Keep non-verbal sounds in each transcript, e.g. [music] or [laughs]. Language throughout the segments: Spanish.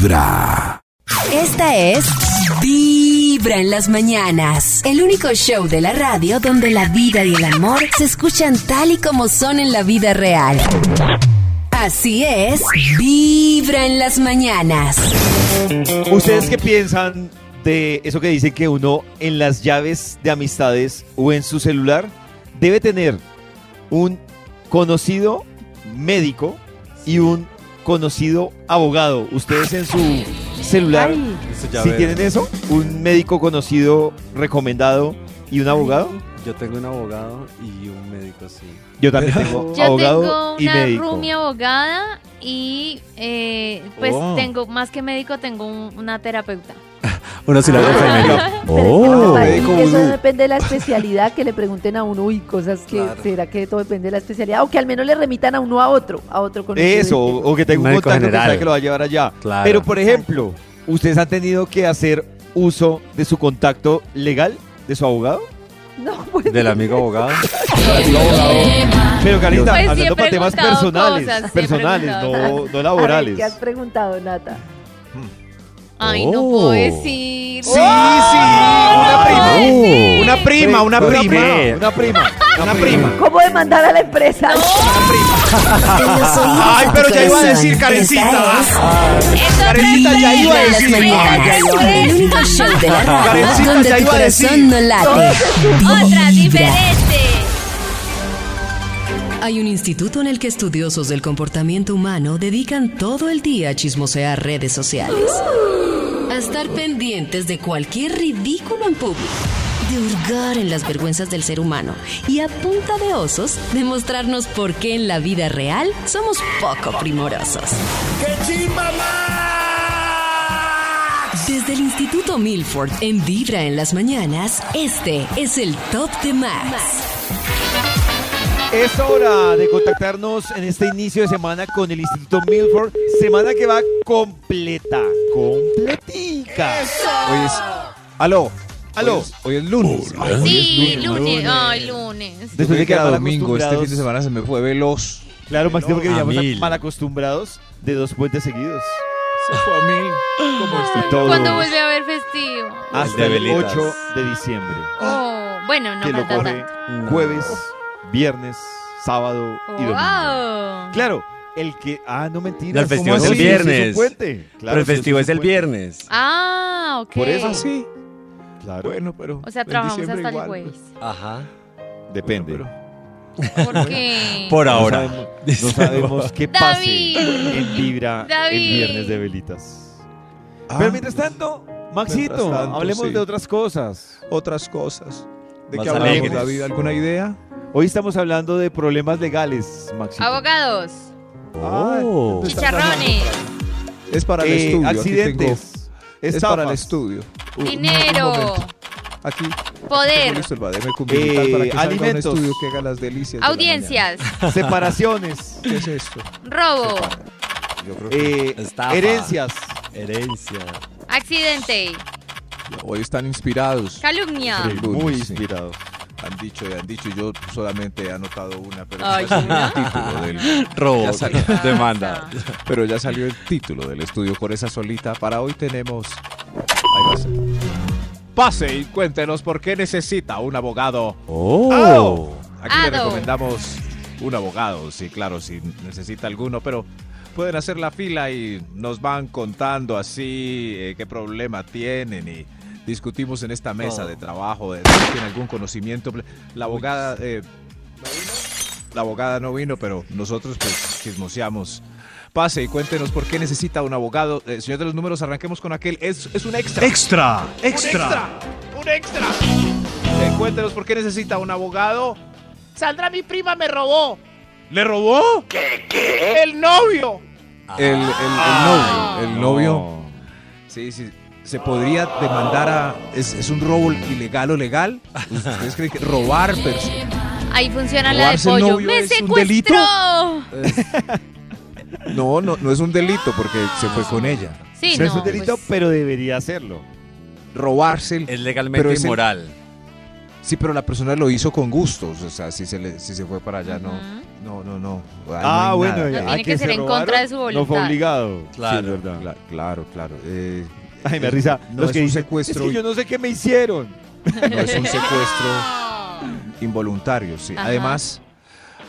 Vibra. Esta es Vibra en las mañanas. El único show de la radio donde la vida y el amor se escuchan tal y como son en la vida real. Así es, Vibra en las mañanas. ¿Ustedes qué piensan de eso que dicen que uno en las llaves de amistades o en su celular debe tener un conocido médico y un conocido abogado? ¿Ustedes en su celular si tienen eso? ¿Un médico conocido recomendado y un abogado? Yo tengo un abogado y un médico, sí. Yo también [laughs] tengo Yo abogado tengo y una médico. roomie abogada y eh, pues Oh. tengo, más que médico, tengo un- una terapeuta. [laughs] [laughs] Pero es que me parece médico que eso vudú. depende de la especialidad, que le pregunten a uno, uy, cosas que Claro. será que todo depende de la especialidad, o que al menos le remitan a uno a otro, a otro conocido Eso, o que tenga un Médico contacto que general. sabe que lo va a llevar allá. Claro. Pero, por ejemplo, ¿ustedes han tenido que hacer uso de su contacto legal de su abogado? No, pues, Del amigo abogado. [laughs] Pero, Carita, Pues hablando para temas personales, cosas, personales, no, no a ver, laborales. ¿qué has preguntado, Nata? Ay, no Oh. puedo decir. Sí, sí, una prima. Una prima, una Una prima. Una prima. Una prima. ¿Cómo demandar a la empresa? Los oídos Ay, pero ya iba a decir Eso Karencita ya iba a decir. mañanas. ya iba a El único show de la [laughs] radio Karencita donde ya tu iba a decir. corazón no late. Otra diferente. Hay un instituto en el que estudiosos del comportamiento humano dedican todo el día a chismosear redes sociales. A estar pendientes de cualquier ridículo en público. De hurgar en las vergüenzas del ser humano. Y a punta de osos, demostrarnos por qué en la vida real somos poco primorosos. Desde el Instituto Milford en Vibra en las mañanas, este es el Top de Max. Es hora de contactarnos en este inicio de semana con el Instituto Milford. Semana que va completa, completica. Hoy es. Aló. Aló. Hoy es, hoy es lunes. Ay, Sí, es lunes. Ay, lunes. Después de que era domingo, este fin de semana se me fue veloz. Claro, Maxito, porque veníamos mil. mal acostumbrados de dos puentes seguidos. Se fue a mí. ¿Cómo está? Y todos ¿Cuándo vuelve a haber festivo? hasta El de el velitas. 8 de diciembre. Oh, bueno, no que lo falta coge tanto. jueves, viernes, sábado y domingo. Wow. Claro, el que... Ah, no mentira. El festivo es el viernes. Pero el festivo es el viernes. Ah, ok. Por eso Ah, sí. Claro, Bueno, pero. O sea, trabajamos hasta el jueves. Ajá. depende. Bueno, ¿Por [laughs] qué? Por No ahora. sabemos- No [laughs] sabemos qué pase David. en Vibra David. el viernes de velitas. Ah, Pero mientras tanto, Maxito, Mientras tanto, hablemos sí. de otras cosas. otras cosas. ¿De qué hablamos, alegres. David? ¿Alguna idea? Hoy estamos hablando de problemas legales, Maxito. Abogados, Oh. chicharrones, Es para el Eh, estudio. Accidentes. es para el estudio. Dinero. Aquí poder, listo el Eh, para que salga un alimentos. estudio que haga las delicias. de audiencias, [laughs] separaciones. ¿Qué es esto? robo, Yo creo que eh, herencias, Herencia. accidente, hoy están inspirados. calumnia. Sí. muy sí. inspirados. Han dicho y han dicho, y yo solamente he anotado una, pero Ay, ya salió el título del, [laughs] Robo. Salió. [laughs] Demanda. pero ya salió el título del estudio por esa solita. Para hoy tenemos. Ahí va a ser. Pase y cuéntenos por qué necesita un abogado. Oh. Aquí le Ado. recomendamos un abogado, sí, claro, si necesita alguno, pero pueden hacer la fila y nos van contando así eh, qué problema tienen y discutimos en esta mesa Oh. de trabajo, de si tienen algún conocimiento. La abogada, eh, la abogada no vino, pero nosotros pues chismoseamos. Pase y cuéntenos por qué necesita un abogado. Eh, señor de los números, arranquemos con aquel. Es, es un extra. Extra, ¡Un extra! ¡Un extra! Eh, cuéntenos por qué necesita un abogado. Sandra, mi prima me robó. ¿Le robó? ¿Qué? ¿Qué? El novio. El, el- el novio. El novio. Sí, sí. Se podría demandar a. ¿Es, es un robo ilegal o legal? [laughs] ¿Ustedes creen que robar personas? Ahí funciona la de ¿Robarse el pollo. novio ¡Me es un delito? [laughs] secuestró! No, no, no es un delito porque se fue con ella. Sí, no, no. es un delito, pues, pero debería hacerlo. Robarse el- Es legalmente Pero es el- inmoral. Sí, pero la persona lo hizo con gustos. O sea, si se, le, si se fue para allá, no. Ujú. No, no, no. Ahí no Ah, bueno, nada. No ah, tiene que ser se en contra de su robaron, No fue voluntad. obligado. Claro, Sí, es verdad. Cla- claro, claro. eh, Ay, me risa. No los es que un dicen, secuestro. Es que yo no sé qué me hicieron. No es un secuestro [laughs] involuntario, sí. Ajá. Además,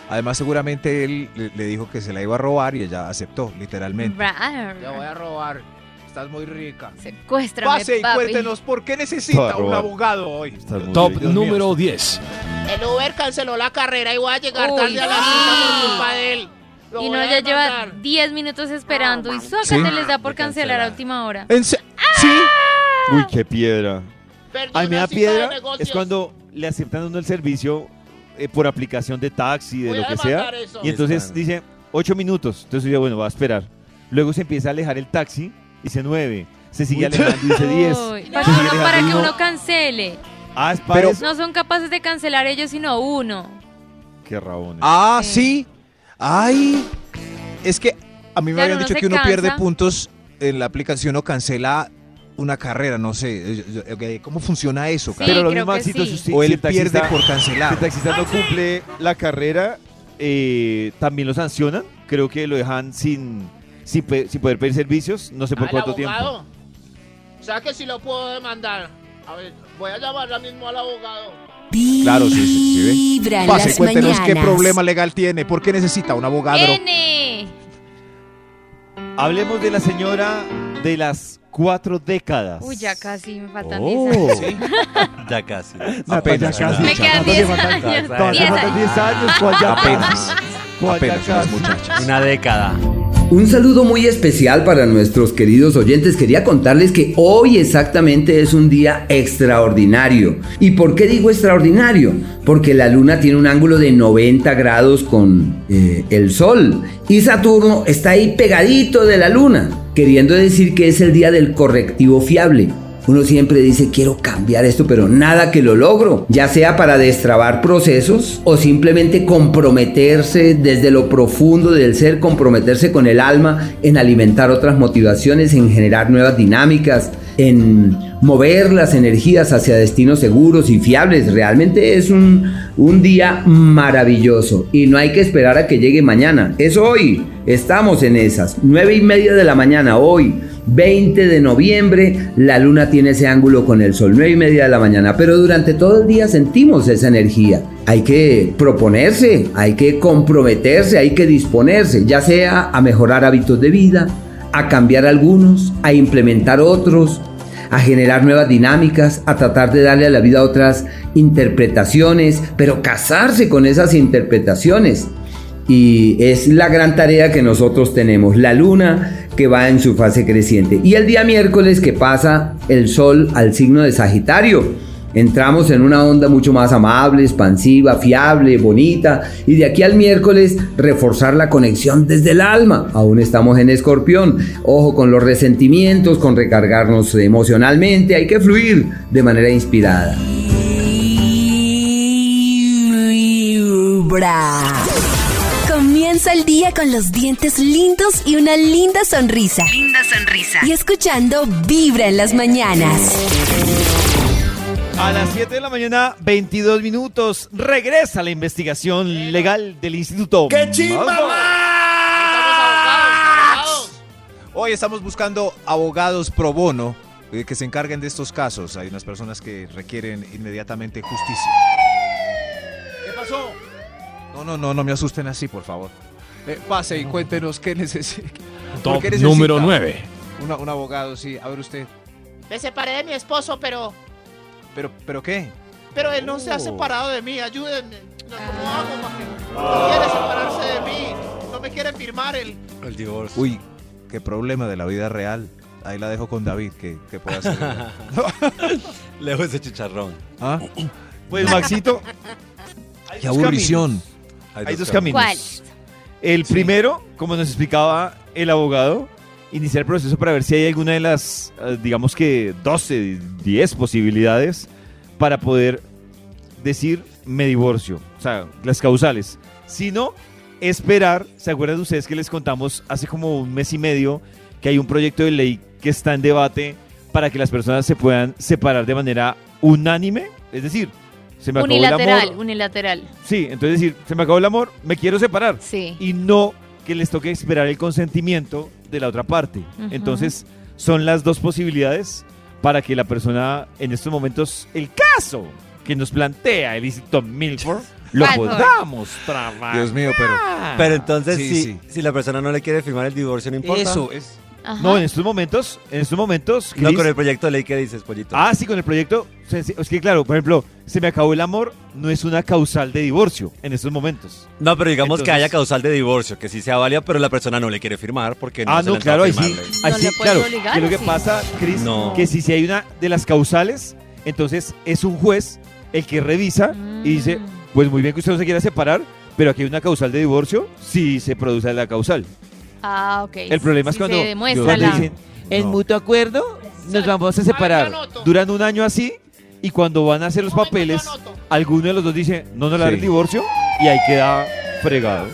además seguramente él le, dijo que se la iba a robar y ella aceptó, literalmente. Bra- Te voy a robar. Estás muy rica. Secuéstrame, Pase y papi. cuéntenos por qué necesita un abogado hoy. Top número 10. El Uber canceló la carrera y voy a llegar Uy, tarde a la sí. cita por culpa de él. Lo Y no, ya lleva demandar. 10 minutos esperando y suácate Sí. les da por De cancelar a última hora. ¿En se- ¿Sí? Uy, qué piedra. Perdí A mí me da piedra. Es cuando le aceptan a uno el servicio eh, por aplicación de taxi, de Voy lo que sea. eso. Y entonces dice ocho minutos. Entonces yo, bueno, va a esperar. Luego se empieza a alejar el taxi, dice nueve. Se sigue alejando, dice diez. Uy, para, que uno cancele. Ah, es para Pero- eso. No son capaces de cancelar ellos, sino uno. Qué rabones. Ah, Sí. sí. Ay. Es que a mí me Claro, habían uno dicho se que uno pierde puntos en la aplicación o cancela una carrera, no sé. eh, ok, ¿Cómo funciona eso? Sí, cara? Pero lo mismo, sí. si, usted- o si él pierde taxista- por si cancelar. el taxista no cumple la carrera, eh, también lo sancionan. Creo que lo dejan sin, sin, sin poder pedir servicios. No sé por ¿Al cuánto tiempo. abogado? O sea que si lo puedo demandar. A ver, voy a llamar ahora mismo al abogado. Claro, sí, sí, sí, ve. Pase, cuéntenos qué mañanas. problema legal tiene. ¿Por qué necesita un abogado? N. Hablemos de la señora de las cuatro décadas. Uy, ya casi me faltan Oh. 10 años. Ya casi. Apenas. ya casi. Me quedan 10 años. Todavía 10 faltan años. 10 años. ¿cuál ya Apenas. ¿Cuál ya Apenas casi? muchachas. Una década. Un saludo muy especial para nuestros queridos oyentes. Quería contarles que hoy exactamente es un día extraordinario. ¿Y por qué digo extraordinario? Porque la luna tiene un ángulo de 90 grados con eh, el sol y Saturno está ahí pegadito de la luna, queriendo decir que es el día del correctivo fiable. Uno siempre dice quiero cambiar esto, pero nada que lo logro, ya sea para destrabar procesos o simplemente comprometerse desde lo profundo del ser, comprometerse con el alma en alimentar otras motivaciones, en generar nuevas dinámicas, en mover las energías hacia destinos seguros y fiables. Realmente es un, un día maravilloso y no hay que esperar a que llegue mañana, es hoy. Estamos en esas, nueve y media de la mañana hoy. 20 de noviembre, la luna tiene ese ángulo con el sol, 9 y media de la mañana, pero durante todo el día sentimos esa energía. Hay que proponerse, hay que comprometerse, hay que disponerse, ya sea a mejorar hábitos de vida, a cambiar algunos, a implementar otros, a generar nuevas dinámicas, a tratar de darle a la vida otras interpretaciones, pero casarse con esas interpretaciones. Y es la gran tarea que nosotros tenemos, la luna que va en su fase creciente. Y el día miércoles que pasa el sol al signo de Sagitario. Entramos en una onda mucho más amable, expansiva, fiable, bonita. Y de aquí al miércoles reforzar la conexión desde el alma. Aún estamos en escorpión. Ojo con los resentimientos, con recargarnos emocionalmente. Hay que fluir de manera inspirada. Vibra. Comienza el día con los dientes lindos y una linda sonrisa. Linda sonrisa. Y escuchando Vibra en las mañanas. A las 7 de la mañana, 22 minutos, regresa la investigación legal del Instituto. ¡Qué abogados, Hoy estamos buscando abogados pro bono eh, que se encarguen de estos casos. Hay unas personas que requieren inmediatamente justicia. ¿Qué pasó? No, no, no, no me asusten así, por favor. Eh, pase y cuéntenos qué necesita. ¿Por Top qué necesita número 9. una- un abogado, sí. A ver usted. Me separé de mi esposo, pero, ¿Pero, pero qué? pero él no se ha Oh. separado de mí. Ayúdenme. No, ¿Cómo hago para que no quiere separarse de mí? No me quiere firmar el... El divorcio. Uy, qué problema de la vida real. Ahí la dejo con David, que, que puede hacer. [laughs] Lejos ese chicharrón. ¿Ah? Pues Maxito, hay ¡Qué dos aburrición! Hay dos caminos. ¿Cuál? El primero, como nos explicaba el abogado, iniciar el proceso para ver si hay alguna de las, eh, digamos que 12, 10 posibilidades para poder decir me divorcio. O sea, las causales. Si no, esperar. ¿Se acuerdan de ustedes que les contamos hace como un mes y medio que hay un proyecto de ley que está en debate para que las personas se puedan separar de manera unánime? Es decir, se me acabó el Unilateral, amor. unilateral. Sí, entonces decir, se me acabó el amor, me quiero separar. Sí. Y no que les toque esperar el consentimiento de la otra parte. Entonces, son las dos posibilidades para que la persona, en estos momentos, el caso que nos plantea el Instituto Milford, [laughs] lo Milford. podamos trabajar. Dios mío, pero Pero entonces, Sí, si, sí. si la persona no le quiere firmar el divorcio, no importa. eso es. Ajá. No, en estos momentos, en estos momentos, No con el proyecto de ley que dices, pollito. Ah, sí, con el proyecto. se- se- Es que claro, por ejemplo, se me acabó el amor, no es una causal de divorcio en estos momentos. No, pero digamos que haya causal de divorcio, que sí sea válida, pero la persona no le quiere firmar porque no ah, se no, le claro, ahí sí. Ahí No sí, claro. obligar, que lo ¿o que sí? pasa, Cris, No. que si, si hay una de las causales, entonces es un juez el que revisa y dice, Mm. pues muy bien que usted no se quiera separar, pero aquí hay una causal de divorcio, si se produce la causal. Ah, ok. El problema es Sí cuando, se demuestra cuando la- dicen, en No. mutuo acuerdo, nos vamos a separar. anoto. Duran un año así y cuando van a hacer los momento, papeles, yo anoto. alguno de los dos dice, no nos la Sí. el divorcio y ahí queda fregado.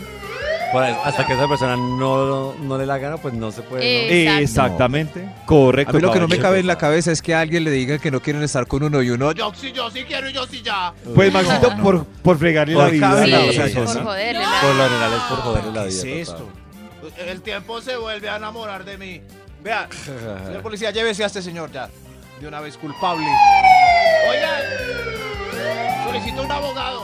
Por ahí, hasta que esa persona no, no le la gana, pues no se puede. ¿no? Exacto. Exactamente. Correcto. A mí lo que no me caballero. cabe en la cabeza es que a alguien le diga que no quieren estar con uno y uno. Yo sí, yo sí quiero y yo sí ya. Pues Maxito, No. por, por fregarle la Por vida. Sí, la a la otra otra por persona. joderle No. la- Por lo general es por joderle la ¿Qué vida. es total. esto? El tiempo se vuelve a enamorar de mí. Vea, [laughs] señor policía, llévese a este señor ya. De una vez culpable. Oigan, solicito un abogado.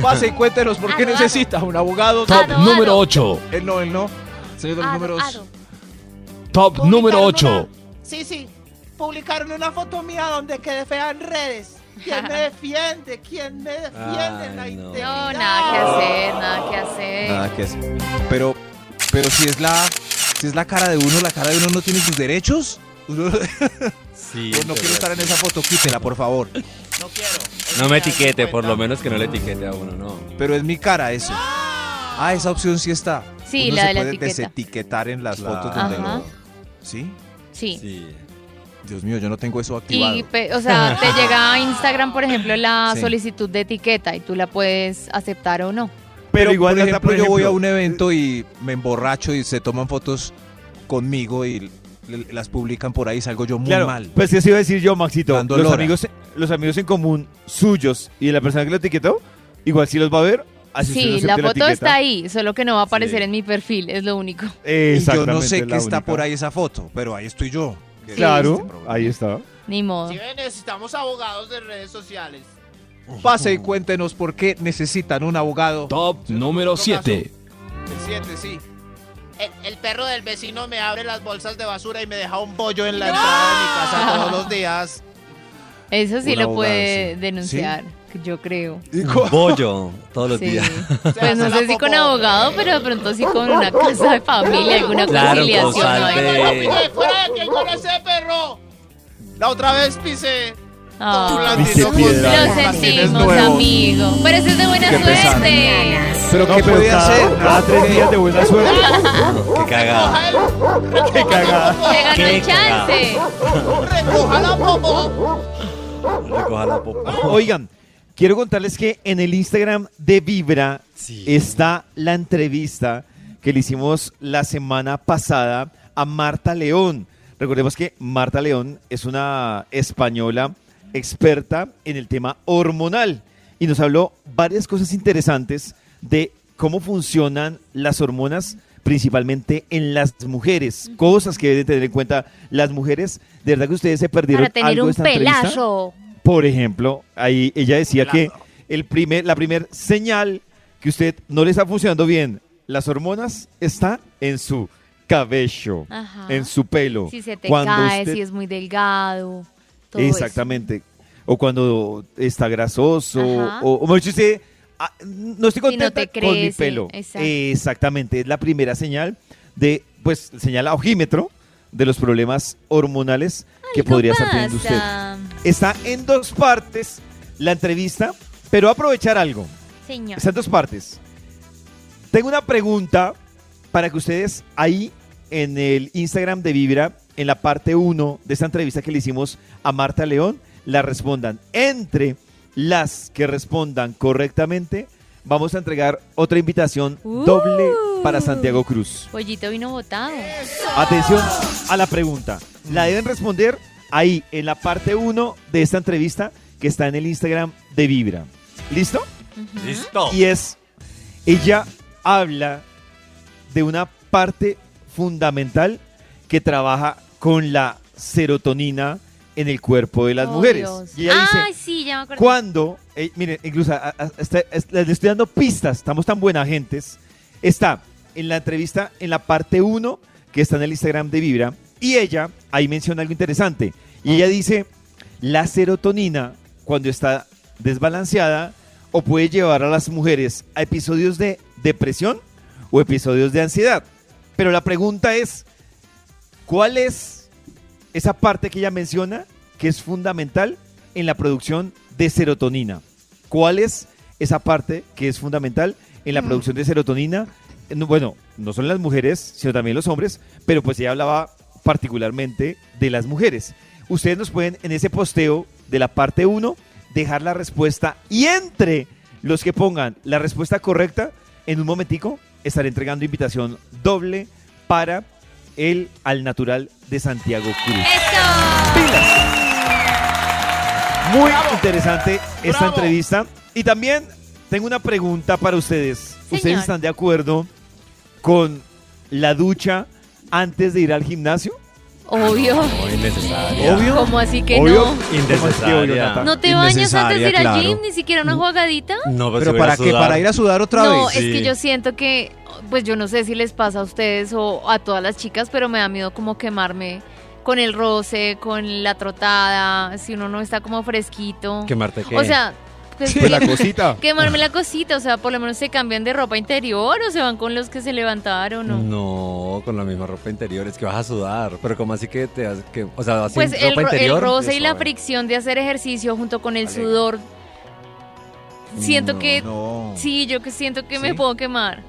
Pase y cuéntenos por qué Ado, ado. necesita un abogado. Top Ado, número ado. 8. Él no, él no. Señor de los números. Top número Publicaron 8. una- Sí, sí. Publicaron una foto mía donde quedé fea en redes. ¿Quién me [laughs] defiende? ¿Quién me defiende en la Ay, no. No, nada que hacer, nada que hacer. Nada que es. Pero, pero si es la, si es la cara de uno, la cara de uno no tiene sus derechos. Uno- [laughs] Sí, no quiero estar en esa foto, quítela, por favor. No quiero. No me etiquete, por lo menos que no le etiquete a uno, no. Pero es mi cara eso. Ah, esa opción sí está. Sí, Uno la se de la puede etiqueta. desetiquetar en las Claro. fotos donde lo- ¿Sí? Sí. Sí. Dios mío, yo no tengo eso activado. Y, pe- o sea, te [laughs] llega a Instagram, por ejemplo, la Sí. solicitud de etiqueta y tú la puedes aceptar o no. Pero igual, por ejemplo, por yo voy a ejemplo, un evento y me emborracho y se toman fotos conmigo y las publican por ahí y salgo yo muy Claro, mal. pues eso iba a decir yo, Maxito. Dando Los lora. amigos, los amigos en común suyos y de la persona que lo etiquetó, igual sí los va a ver. Así no Sí, la foto etiqueta. está ahí, solo que no va a aparecer Sí. en mi perfil, es lo único. Y yo Exactamente. no sé es qué la está única. por ahí esa foto, pero ahí estoy yo. Que- Claro, este ahí está. Ni modo. Si ven, necesitamos abogados de redes sociales. Pase y cuéntenos por qué necesitan un abogado. Top número 7. El 7, sí. El, el perro del vecino me abre las bolsas de basura y me deja un bollo en la entrada de mi casa todos los días. Eso sí Un lo abogado, puede sí. denunciar, yo creo. Bollo todos los Sí. días. Pues no sé si con abogado, pero de pronto sí con una [laughs] casa de familia, alguna Claro, conciliación. causal ¿no? de- Oye, fuera de aquí con ese perro. La otra vez pisé. Piedra. con lo sentimos, amigo. Pero eso es de buena suerte. Pero No, ¿qué pero puede cada, hacer? cada tres días de buena suerte. Qué cagada. Qué cagada. Le ganó Qué el chance. Recoja la popo. Recoja la popa. Oigan, quiero contarles que en el Instagram de Vibra Sí. está la entrevista que le hicimos la semana pasada a Marta León. Recordemos que Marta León es una española experta en el tema hormonal y nos habló varias cosas interesantes de cómo funcionan las hormonas principalmente en las mujeres, cosas que deben tener en cuenta las mujeres. De verdad que ustedes se perdieron Para tener algo un esta entrevista? pelazo. Por ejemplo, ahí ella decía que el primer, la primer señal que usted no le está funcionando bien las hormonas está en su cabello, Ajá. en su pelo. Si se te Cuando cae, usted- si es muy delgado. Todo eso. Exactamente. O cuando está grasoso, Ajá. o, o mejor dicho, usted, ah, no estoy Si no contenta te con mi pelo. Exactamente, es la primera señal de, pues, señal a ojímetro de los problemas hormonales que podría estar teniendo usted. Está en dos partes la entrevista, pero aprovechar algo. Señor. Está en dos partes. Tengo una pregunta para que ustedes ahí en el Instagram de Vibra, en la parte 1 de esta entrevista que le hicimos a Marta León, la respondan. Entre las que respondan correctamente, vamos a entregar otra invitación Uh. doble para Santiago Cruz. Pollito vino botado. Atención a la pregunta. La deben responder ahí en la parte 1 de esta entrevista que está en el Instagram de Vibra. ¿Listo? Listo. Y es, ella habla de una parte fundamental que trabaja con la serotonina en el cuerpo de las Oh, mujeres. Dios. Y ella dice, Ay, sí, ya me acordé. cuando, eh, miren, incluso a- a- les estoy dando pistas, estamos tan buena gentes. Está en la entrevista, en la parte 1, que está en el Instagram de Vibra, y ella ahí menciona algo interesante. Y ella dice, la serotonina, cuando está desbalanceada, o puede llevar a las mujeres a episodios de depresión o episodios de ansiedad. Pero la pregunta es, ¿cuál es esa parte que ella menciona que es fundamental en la producción de serotonina? ¿Cuál es esa parte que es fundamental en la producción de serotonina? No, Bueno, no solo en las mujeres, sino también los hombres, pero pues ella hablaba particularmente de las mujeres. Ustedes nos pueden en ese posteo de la parte 1 dejar la respuesta y entre los que pongan la respuesta correcta, en un momentico estaré entregando invitación doble para el Al Natural de Santiago Cruz. Muy interesante esta Bravo. entrevista. Y también tengo una pregunta para ustedes. ¿Ustedes están de acuerdo con la ducha antes de ir al gimnasio? Obvio. No, innecesaria. Obvio. ¿Cómo así que Obvio. no? ¿No te bañas antes de ir al gym? ¿Ni siquiera una jugadita? No, pues Pero si para qué, para ir a sudar otra no, vez. es que yo siento que, pues yo no sé si les pasa a ustedes o a todas las chicas, pero me da miedo como quemarme con el roce, con la trotada, si uno no está como fresquito. ¿Quemarte qué? O sea, pues, Pues la cosita. [laughs] quemarme la cosita, o sea, por lo menos se cambian de ropa interior o se van con los que se levantaron o... No, con la misma ropa interior, es que vas a sudar. Pero como así que te que, o sea, así Pues el, ropa ro- el interior. roce y la fricción de hacer ejercicio junto con el sudor. Siento que No. sí, yo que siento que me ¿Sí? puedo quemar.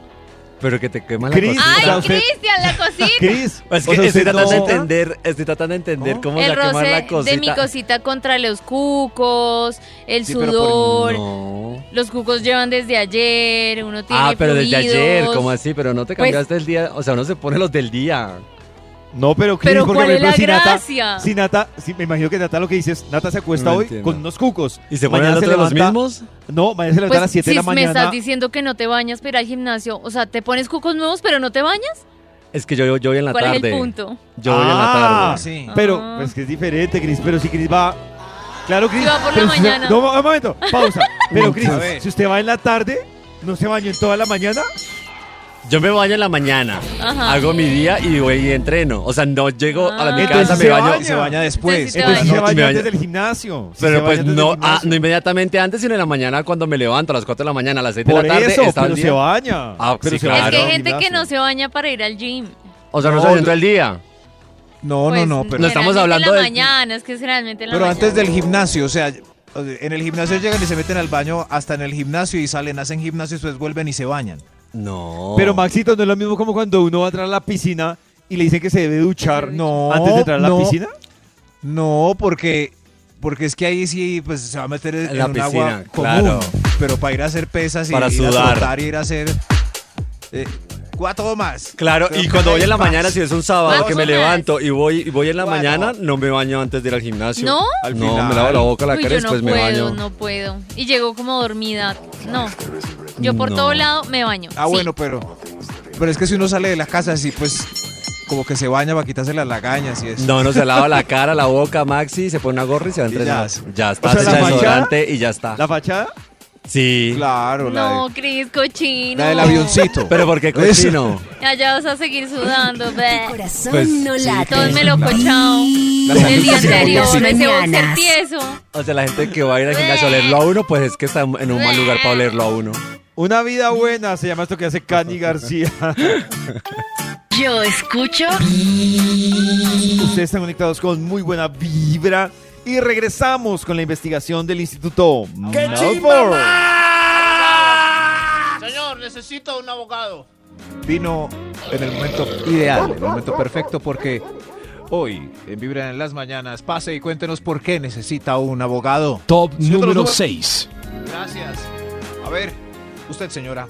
Pero que te quema la Cris, cosita. o ¡Ay, sea, Cristian, la [laughs] cosita! Cris, Es o que sea, estoy tratando de no- entender, estoy tratando de entender cómo se el va a quemar la cosita. de mi cosita contra los cucos, el Sí, pero por- sudor. No. Los cucos llevan desde ayer, uno tiene Ah, pero desde ayer, fluidos. ¿cómo así? Pero no te Pues- cambiaste el día, o sea, uno se pone los del día. No, pero Cris, Pero porque ¿cuál por es la ejemplo, si Nata, gracia? si Nata, si me imagino que Nata lo que dices, Nata se acuesta No hoy entiendo. con unos cucos. ¿Y se ponen Mañana otros los levanta- mismos? No, mañana se levanta Pues a las 7 si de la me mañana. estás diciendo que no te bañas para ir al gimnasio, o sea, ¿te pones cucos nuevos pero no te bañas? Es que yo, yo voy en la ¿Cuál tarde. es el punto? Yo voy en la Ah, tarde. Sí. Pero, Ah. pues que es diferente, Cris. Pero si Cris va. Claro, Cris. Si va por la pero si usted- mañana. No, un momento, pausa. [laughs] Pero, Cris, A ver. si usted va en la tarde, ¿no se bañó en toda la mañana? Yo me baño en la mañana, Ajá. hago mi día y voy y entreno. O sea, no llego a la, mi Ah. casa, Entonces me se baño. baña. Se baña después. Entonces, Entonces baña. se No, baña me antes baña- del gimnasio. Si se Pero baña pues del no, ah, gimnasio. no inmediatamente antes, sino en la mañana cuando me levanto a las 4 de la mañana, a las 6 de Por la tarde. eso, está el pero día. se baña. Ah, pero sí, se claro. Es baña que hay gente que no se baña para ir al gym. O sea, no, No, estoy dentro yo- del día. No, Pues, no, no, pero, No estamos generalmente hablando en la mañana, es que es realmente en la pero mañana. antes del gimnasio, o sea, en el gimnasio llegan y se meten al baño hasta en el gimnasio y salen, hacen gimnasio y después vuelven y se bañan. No. Pero Maxito, ¿no es lo mismo como cuando uno va a entrar a la piscina y le dicen que se debe duchar No, antes de entrar a la no. piscina? No, porque porque es que ahí sí pues se va a meter en, En la un piscina, agua común, claro. pero para ir a hacer pesas y Para ir sudar. a y ir a hacer eh, cuatro más. Claro, y cuando voy en la mañana, si es un sábado que me levanto y voy, y voy en la mañana, no me baño antes de ir al gimnasio. ¿No? Al no, final. me lavo la boca, la Uy, cara y yo no después me puedo, baño. no puedo. Y llego como dormida. No. Yo por No. todo lado me baño. Ah, sí. bueno, pero pero es que si uno sale de la casa así pues como que se baña para quitarse las lagañas y eso. No, no se lava la cara, la boca, Maxi, se pone una gorra y se va a Y entrenar. ya. Ya, está, O sea, se la echa fachada- desodorante y ya está. ¿La fachada? Sí. Claro, la, No, de- Cris, cochino. la del avioncito. Pero ¿por qué Eso. cochino? Allá vas a seguir sudando. bleh. Corazón Pues, no sí, late. Todo me lo cochao. El día salud anterior, sí. ese boxer Mañanas. tieso. O sea, la gente que va a ir al gimnasio a olerlo a uno, pues es que está en un mal lugar para olerlo a uno. Una vida buena se llama esto que hace Cani García. [laughs] Yo escucho Ustedes están conectados con muy buena vibra. Y regresamos con la investigación del Instituto Malfour. Señor, necesito un abogado. vino en el momento ideal, en el momento perfecto porque hoy en Vibra en las mañanas pase y cuéntenos por qué necesita un abogado. Top número números. 6. Gracias. A ver, usted señora.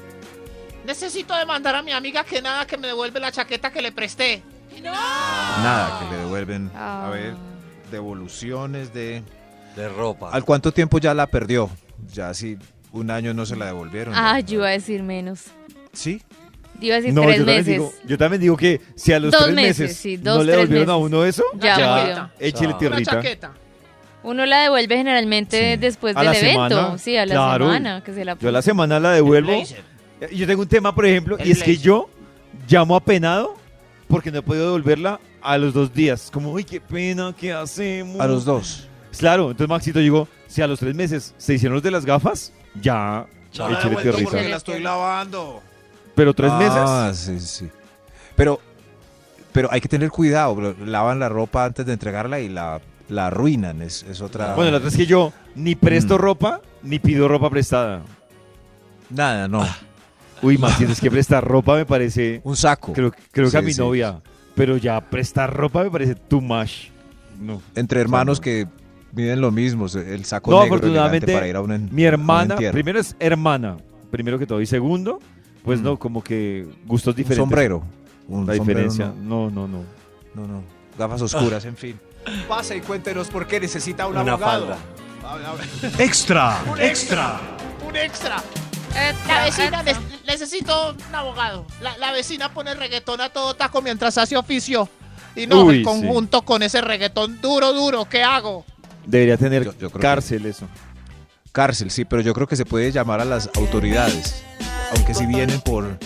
Necesito demandar a mi amiga que nada que me devuelve la chaqueta que le presté. Nada, que le devuelven. A ver, devoluciones de... De ropa. ¿Al cuánto tiempo ya la perdió? Ya si un año no se la devolvieron. Ah, yo iba a decir menos. ¿Sí? Yo iba a decir No, tres yo meses. digo, yo también digo que si a los Dos tres meses, meses, sí, no le devolvieron a uno eso, Ya ya, échele Chao. Una tierrita. chaqueta. Uno la devuelve generalmente después A del la evento. semana, Sí, a la claro. semana que se la Yo a la semana la devuelvo. Yo tengo un tema, por ejemplo, El y es que yo llamo apenado porque no he podido devolverla a los dos días. Como, uy, qué pena, ¿qué hacemos? A los dos. Claro, entonces Maxito llegó, si a los tres meses se hicieron los de las gafas, ya. No la he porque la estoy lavando. Pero tres Ah, meses, sí, sí. Pero, pero hay que tener cuidado. bro. Lavan la ropa antes de entregarla y la, la arruinan. Es, es otra. bueno, la otra es que yo ni presto Mm. ropa, ni pido ropa prestada. Nada, no. Uy, Max, tienes que prestar ropa, me parece, Un saco. creo, creo que a mi sí. novia, pero ya prestar ropa me parece too much. No. Entre hermanos que miden lo mismo. El saco No, negro afortunadamente, para ir a un en- Mi hermana, un primero es hermana, primero que todo, y segundo, pues Mm. no, como que gustos Un diferentes. sombrero. Un La sombrero, diferencia, No, no, no, no. no, no. Gafas oscuras, en fin. [laughs] Pase y cuéntenos por qué necesita un Una abogado. falda. A ver, a ver. Extra, Un extra. Un extra. La vecina, ne- necesito un abogado. La, la vecina pone reggaetón a todo taco mientras hace oficio. Y no, Uy, en conjunto con ese reggaetón duro, duro, ¿qué hago? Debería tener Yo- yo creo que- cárcel eso. Cárcel, sí, pero yo creo que se puede llamar a las autoridades. Aunque si vienen por...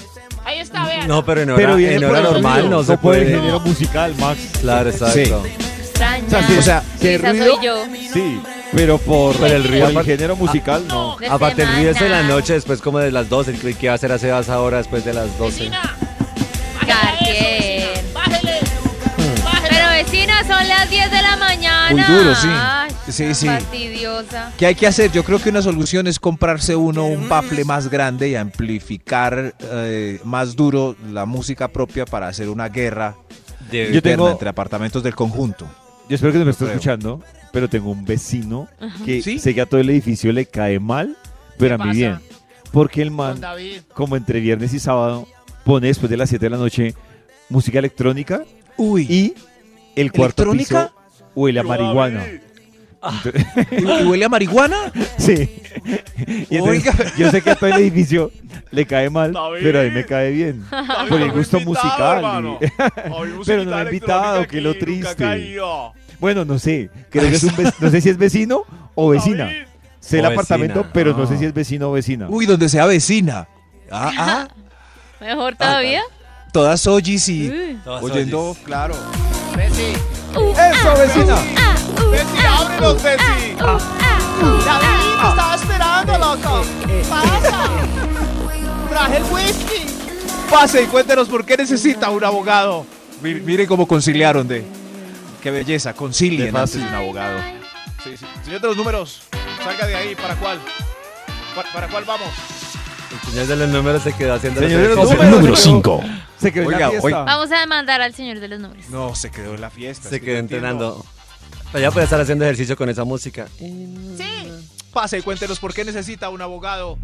Ahí está, vean. No, pero en hora, Pero en hora normal sonido, no se por el puede. género musical, Max. Claro, exacto. Extraña. O sea, sí, Sí, ¿qué esa ruido? soy yo. Sí, pero por, Pero el ruido por el género musical, no. De Aparte el ruido es en la noche, después como de las 12. ¿Qué qué va a hacer hace esa hora después de las 12? Vecina. Bájele. Bájele. Pero vecina, son las 10 de la mañana. Muy duro, sí. Ay, Sí, sí. Fastidiosa. ¿Qué hay que hacer? Yo creo que una solución es comprarse uno un bafle más grande y amplificar eh, más duro la música propia para hacer una guerra De- Yo interna tengo- entre apartamentos del conjunto. Yo espero que no me esté escuchando, pero tengo un vecino que ¿Sí? sé que a todo el edificio le cae mal, pero a ¿Qué mí pasa? bien. Porque el man, como entre viernes y sábado, pone después de las 7 de la noche música electrónica Uy. y el cuarto ¿Electrónica? piso huele a marihuana. ¿Y, y huele a marihuana? Sí. [laughs] Y entonces, Oiga. yo sé que a todo el edificio le cae mal, David. pero a mí me cae bien. Por el gusto musical. y- [laughs] Pero no me ha invitado, que lo triste. Bueno, no sé. Creo que es un vec- no sé si es vecino o vecina. Sé el O apartamento, vecina. pero no sé Ah. si es vecino o vecina. Uy, donde sea vecina. Ah, ah. [laughs] Mejor todavía. Todas oyes y Uy. Oyendo, claro. Besi. ¡Eso, vecina! Besi, ábrelos, Besi. David, te estaba esperando, loco. Pasa. Traje el whisky. Pase y cuéntenos por qué necesita un abogado. Mi- Mire cómo conciliaron de. Qué belleza, concilien De antes fácil. de un abogado. Sí, sí. Señor de los números, salga de ahí. ¿Para cuál? ¿Para, para cuál vamos? El señor de los números se quedó haciendo Señor de los números. Número 5. Se quedó en Oiga, la fiesta. oiga. Vamos a demandar al señor de los números. No, se quedó en la fiesta. Se quedó entrenando. Ya puede estar haciendo ejercicio con esa música. Pase y cuéntenos por qué necesita un abogado.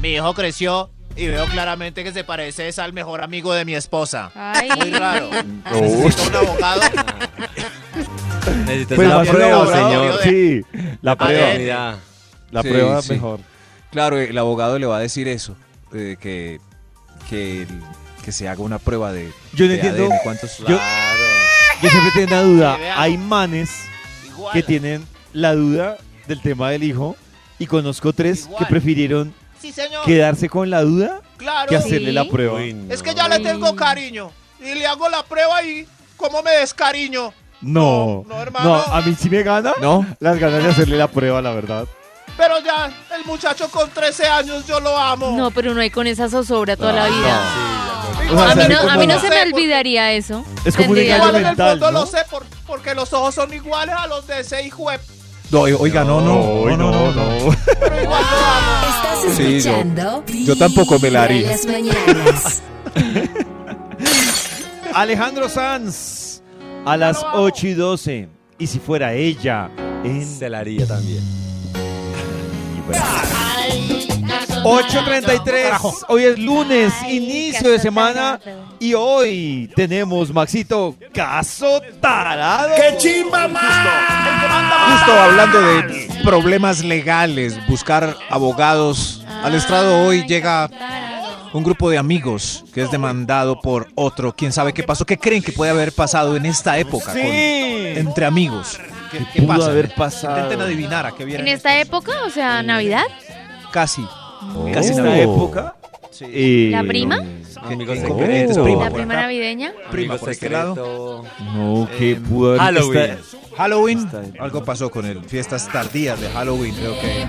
Mi hijo creció y veo claramente que se parece es al mejor amigo de mi esposa. Ay. Muy raro. Necesito un abogado. [laughs] Pues más prueba, señor. Sí, la prueba. Mira, La Sí, prueba sí. mejor. Claro, el abogado le va a decir eso. eh, que, que, que se haga una prueba de. Yo no de entiendo. ADN, ¿Cuántos? Yo- claro. Yo siempre tengo una duda. Hay manes Igual. que tienen la duda del tema del hijo y conozco tres Igual. que prefirieron Sí, señor. quedarse con la duda Claro. que hacerle Sí. la prueba. Uy, no. Es que ya le tengo cariño. Y le hago la prueba y ¿cómo me descariño? No, No, no, hermano. no, a mí sí me gana ¿No? las ganas de hacerle la prueba, la verdad. Pero ya, el muchacho con 13 años yo lo amo. No, pero no hay con esa zozobra toda la No, vida. O sea, A mí no, hace a mí no como- se me olvidaría eso. Es como un engaño Igual en el mental, fondo ¿no? lo sé por- porque los ojos son iguales a los de ese hijo de... No, oiga, no, no. No, no, no. Pero igual lo amo. Estás Sí, yo- escuchando. yo tampoco me la haría. las mañanas. [laughs] Alejandro Sanz a las lo amo. 8 y 12. Y si fuera ella en Se la haría también. Ay, 8.33, hoy es lunes, inicio de semana y hoy tenemos, Maxito, caso tarado. ¡Qué chimba más! Justo hablando de problemas legales, buscar abogados. Al estrado hoy llega un grupo de amigos que es demandado por otro. ¿Quién sabe qué pasó? ¿Qué creen que puede haber pasado en esta época con- entre amigos? ¿Qué, qué pudo pasa? haber pasado? Intenten adivinar a qué viene. En esta época, o sea, Navidad. Casi. ¿En Casi esta Navidad. época? Eh, ¿La prima? Amigos qué inconvenientes, secretos. prima, La prima navideña. Prima por este lado. secreto. No, que Eh, pudo haber Halloween. esta- Halloween. Algo pasó con el fiestas tardías de Halloween, creo que.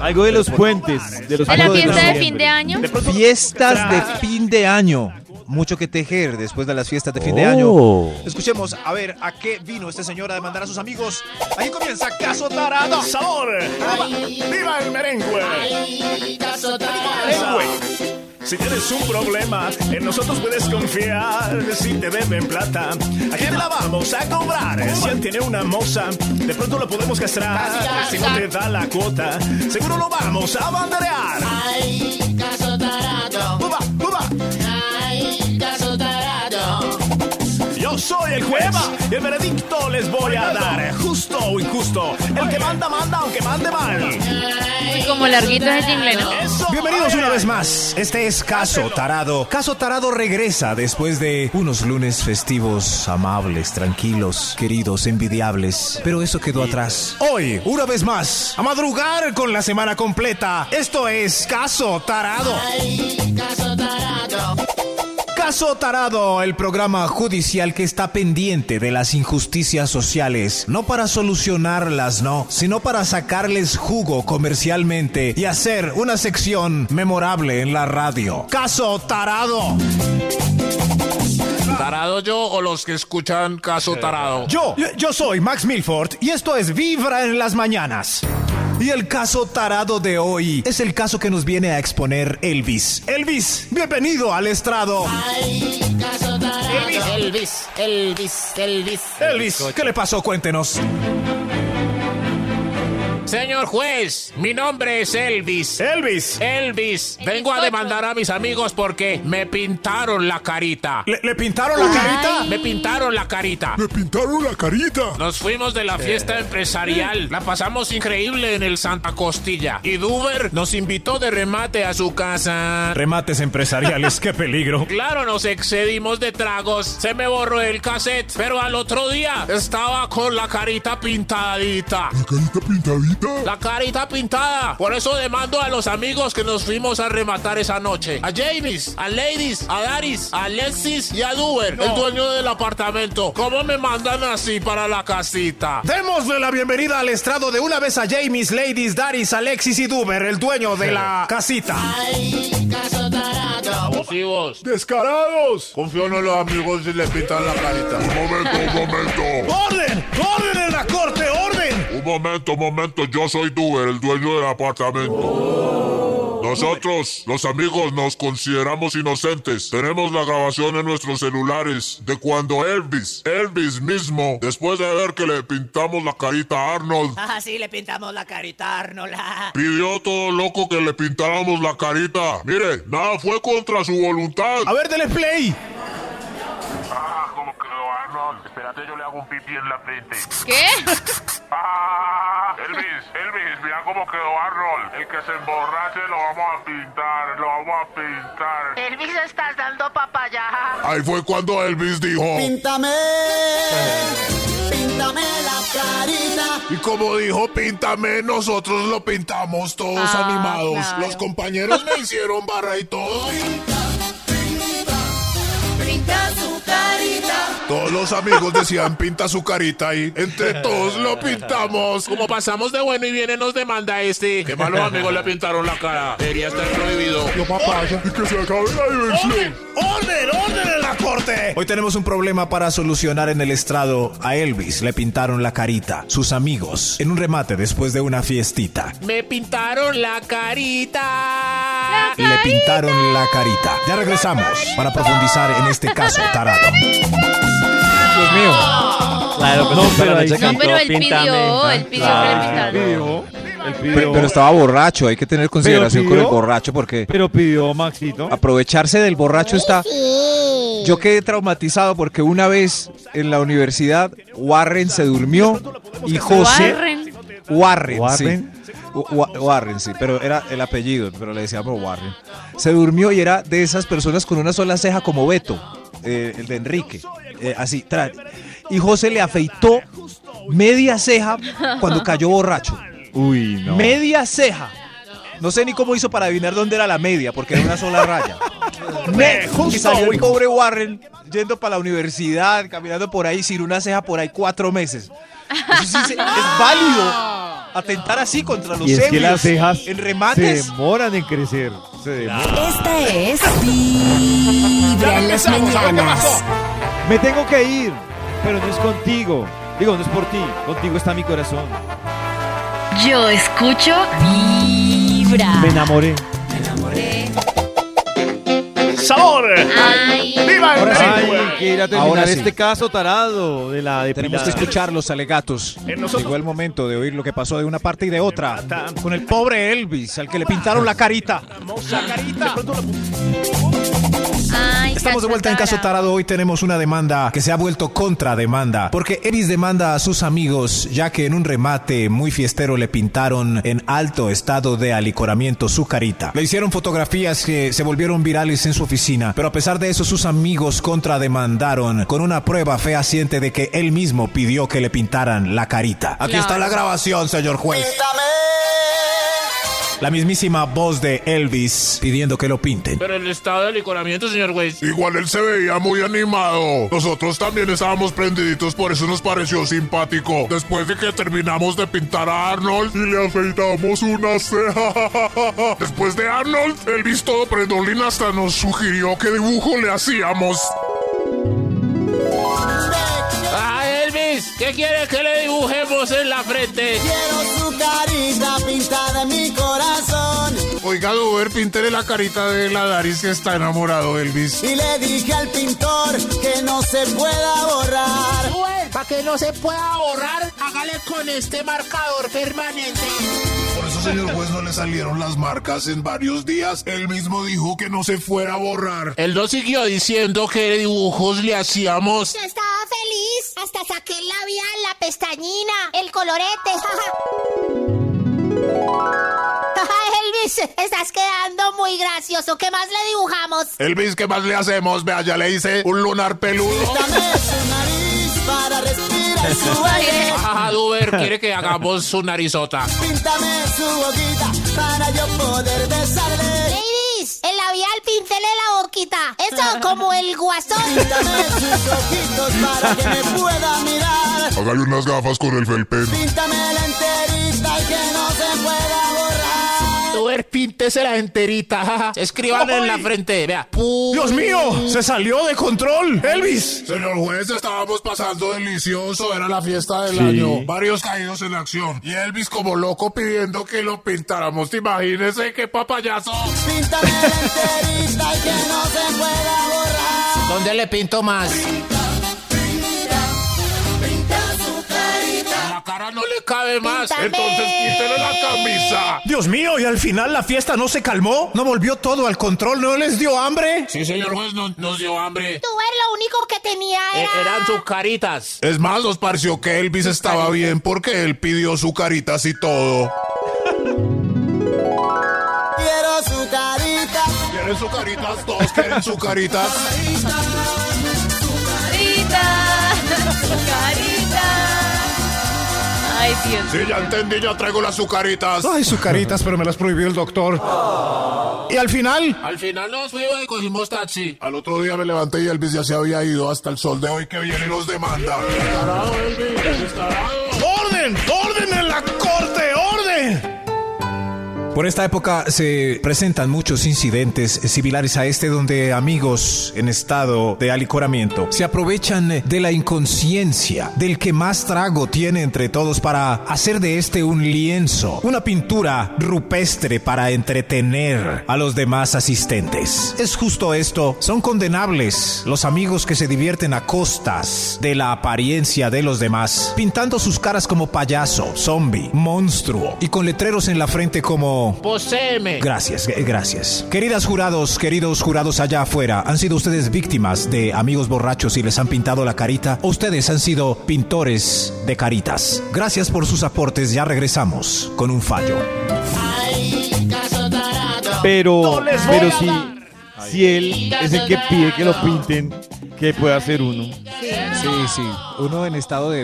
algo de los puentes, de los ¿De la fiesta de noviembre. fin de año? Fiestas de fin de año. Mucho que tejer después de las fiestas de fin de Oh. año. Escuchemos a ver a qué vino este señor a demandar a sus amigos. Ahí comienza Caso Tarado. ¡Sabor! ¡Viva el merengue! Merengue. Si tienes un problema, en nosotros puedes confiar. Si te deben plata, aquí te la vamos a cobrar. Si él tiene una moza, de pronto lo podemos castrar. Si no te da la cuota, seguro lo vamos a banderear. ¡Uba, Yo soy el juez y el veredicto les voy a dar. Justo o injusto. El que manda, manda, aunque mande mal. Y como larguito ese jingle, ¿no? Bienvenidos una vez más. Este es Caso Tarado. Caso Tarado regresa después de unos lunes festivos, amables, tranquilos, queridos, envidiables. Pero eso quedó atrás. Hoy, una vez más, a madrugar con la semana completa. Esto es Caso Tarado. Caso Tarado, el programa judicial que está pendiente de las injusticias sociales, no para solucionarlas, no, sino para sacarles jugo comercialmente y hacer una sección memorable en la radio. Caso Tarado. ¿Tarado yo o los que escuchan caso tarado? Yo, yo soy Max Milford y esto es Vibra en las mañanas. Y el caso tarado de hoy es el caso que nos viene a exponer Elvis. Elvis, bienvenido al estrado. Elvis, Elvis, Elvis. Elvis, ¿qué le pasó? Cuéntenos. Señor juez, mi nombre es Elvis. Elvis, Elvis, vengo a demandar a mis amigos porque me pintaron la carita. ¿le, le pintaron la carita? Me pintaron la carita. ¡Me pintaron la carita! Nos fuimos de la fiesta empresarial. La pasamos increíble en el Santa Costilla. Y Duber nos invitó de remate a su casa. Remates empresariales, qué peligro. [laughs] Claro, nos excedimos de tragos. Se me borró el cassette. Pero al otro día estaba con la carita pintadita. ¿La carita pintadita? La carita pintada. Por eso demando a los amigos que nos fuimos a rematar esa noche. A James, a Ladies, a Daris, a Alexis y a Duber, el dueño del apartamento. ¿Cómo me mandan así para la casita? Démosle la bienvenida al estrado de una vez a James, Ladies, Daris, Alexis y Duber, el dueño de la casita. Abusivos. ¡Descarados! Confío en los amigos si le pintan la carita. Un momento, un momento. ¡Orden! ¡Orden en la corte! Momento, un momento. Yo soy Duber, el dueño del apartamento. Nosotros, los amigos, nos consideramos inocentes. Tenemos la grabación en nuestros celulares de cuando Elvis, Elvis mismo, después de ver que le pintamos la carita a Arnold, [laughs] Ah, sí, le pintamos la carita a Arnold. ah. [laughs] pidió todo loco que le pintáramos la carita. Mire, nada fue contra su voluntad. A ver, dele play. Espérate, yo le hago un pipí en la frente. ¿Qué? Ah, Elvis, Elvis, mira cómo quedó Arnold. El que se emborrache lo vamos a pintar, lo vamos a pintar. Elvis, estás dando papaya. Ahí fue cuando Elvis dijo. Píntame, píntame la carita. Y como dijo, píntame, nosotros lo pintamos todos Ah, animados. claro. Los compañeros me hicieron barra y todo. Pinta su carita. Todos los amigos decían, pinta su carita y entre [laughs] todos lo pintamos. Como pasamos de bueno y viene nos demanda este. Que malos amigos le pintaron la cara. Debería estar prohibido. Yo papaya, y que se acabe la diversión. ¡Orden! ¡Orden en la corte! Hoy tenemos un problema para solucionar en el estrado. A Elvis le pintaron la carita. Sus amigos. En un remate después de una fiestita. Me pintaron la carita. Le pintaron la carita. Ya regresamos para profundizar en este caso tarado. Dios mío. Claro, pues No, pero ahí sí. No, pero él Píntame. pidió, él pidió que le Claro. pintaran. Pidió. Él Pero, estaba borracho, hay que tener consideración con el borracho porque pero pidió Maxito. aprovecharse del borracho está... Yo quedé traumatizado porque una vez en la universidad Warren se durmió y José... Warren. Warren, Warren. sí. Wa- Warren, sí, pero era el apellido, pero le decíamos Warren. Se durmió y era de esas personas con una sola ceja como Beto, eh, el de Enrique, eh, así. tra- Y José le afeitó media ceja cuando cayó borracho. Uy, no. Media ceja. No sé ni cómo hizo para adivinar dónde era la media, porque era una sola raya. [laughs] Me, y salió el pobre Warren yendo para la universidad, caminando por ahí, sin una ceja por ahí cuatro meses. Eso sí se- es válido. Atentar así contra los Y es que las cejas en se remates. demoran en crecer. Se demoran. Esta es Vibra en las mañanas. Me tengo que ir, pero no es contigo. Digo, no es por ti. Contigo está mi corazón. Yo escucho Vibra. Me enamoré. ¡Sabor! Ay. ¡Viva el Ahora sí. Ay, México! que ir a terminar Ahora sí. este caso tarado de la Tenemos que escuchar los alegatos. Llegó el momento de oír lo que pasó de una parte y de otra. Con el pobre Elvis, al que le pintaron la carita. Hermosa carita. Ay, Estamos de vuelta en Caso Tarado. Hoy tenemos una demanda que se ha vuelto contrademanda. Porque Elvis demanda a sus amigos, ya que en un remate muy fiestero le pintaron en alto estado de alicoramiento su carita. Le hicieron fotografías que se volvieron virales en su oficina. Pero a pesar de eso, sus amigos contrademandaron con una prueba fehaciente de que él mismo pidió que le pintaran la carita. Aquí está la grabación, señor juez. La mismísima voz de Elvis pidiendo que lo pinten. Pero el estado de licoramiento, señor Weiss. Igual él se veía muy animado. Nosotros también estábamos prendiditos, por eso nos pareció simpático. Después de que terminamos de pintar a Arnold y le afeitamos una ceja. [laughs] Después de Arnold, Elvis todo prendolín hasta nos sugirió qué dibujo le hacíamos. ¿Qué quiere que le dibujemos en la frente? Quiero su carita pintada en mi corazón. Oiga, Duber, píntele la carita de la Daris que está enamorado, Elvis. Y le dije al pintor que no se pueda borrar. Para que no se pueda borrar, hágale con este marcador permanente. Señor juez, no le salieron las marcas en varios días. Él mismo dijo que no se fuera a borrar. Él nos siguió diciendo qué dibujos le hacíamos. Estaba feliz. Hasta saqué el labial, la pestañina, el colorete. [laughs] Elvis, estás quedando muy gracioso. ¿Qué más le dibujamos? Elvis, ¿qué más le hacemos? Vea, ya le hice un lunar peludo. Dame su nariz para respirar. Ajá, Duber quiere que hagamos su narizota. Píntame su boquita para yo poder besarle. Ladies, el labial, píntele la boquita. Eso como el guasón. Píntame sus ojitos para que me pueda mirar. Hágale unas gafas con el felpen. Píntame la enterita y que no se pueda borrar. Duber, píntesela enterita. Escriban en la frente, vea. ¡Dios mío! ¡Se salió de control! ¡Elvis! Señor juez, estábamos pasando delicioso. Era la fiesta del Sí. año. Varios caídos en acción. Y Elvis como loco pidiendo que lo pintáramos. Imagínese qué papayazo. Píntame la enterita y que no se pueda borrar. ¿Dónde le pinto más? Cara no le cabe más. Píntame. Entonces quítele la camisa. Dios mío, y al final la fiesta no se calmó, no volvió todo al control, no les dio hambre. Sí, señor juez, no- nos dio hambre. Tú ver lo único que tenía Eh, era... eran sus caritas. Es más, nos pareció que Elvis estaba bien porque él pidió su caritas y todo. Quiero su carita. ¿Quieren su caritas? Todos quieren su caritas. Carita, su carita. Ay, Dios. Sí, ya entendí, ya traigo las azucaritas. Ay, sus caritas, pero me las prohibió el doctor. Y al final, Al final nos fuimos y cogimos taxi. Al otro día me levanté y Elvis ya se había ido hasta el sol de hoy que viene y nos demanda. ¡orden! ¡Orden en la corte! Por esta época se presentan muchos incidentes similares a este donde amigos en estado de alicoramiento se aprovechan de la inconsciencia del que más trago tiene entre todos para hacer de este un lienzo, una pintura rupestre para entretener a los demás asistentes. Es justo esto, son condenables los amigos que se divierten a costas de la apariencia de los demás, pintando sus caras como payaso, zombie, monstruo y con letreros en la frente como Poseeme. Gracias, eh, gracias. Queridas jurados, queridos jurados allá afuera, ¿han sido ustedes víctimas de amigos borrachos y les han pintado la carita? ¿O ustedes han sido pintores de caritas? Gracias por sus aportes, ya regresamos con un fallo. Pero, No pero si, si él es el que pide que lo pinten, ¿qué puede hacer uno? Sí, sí. Uno en estado de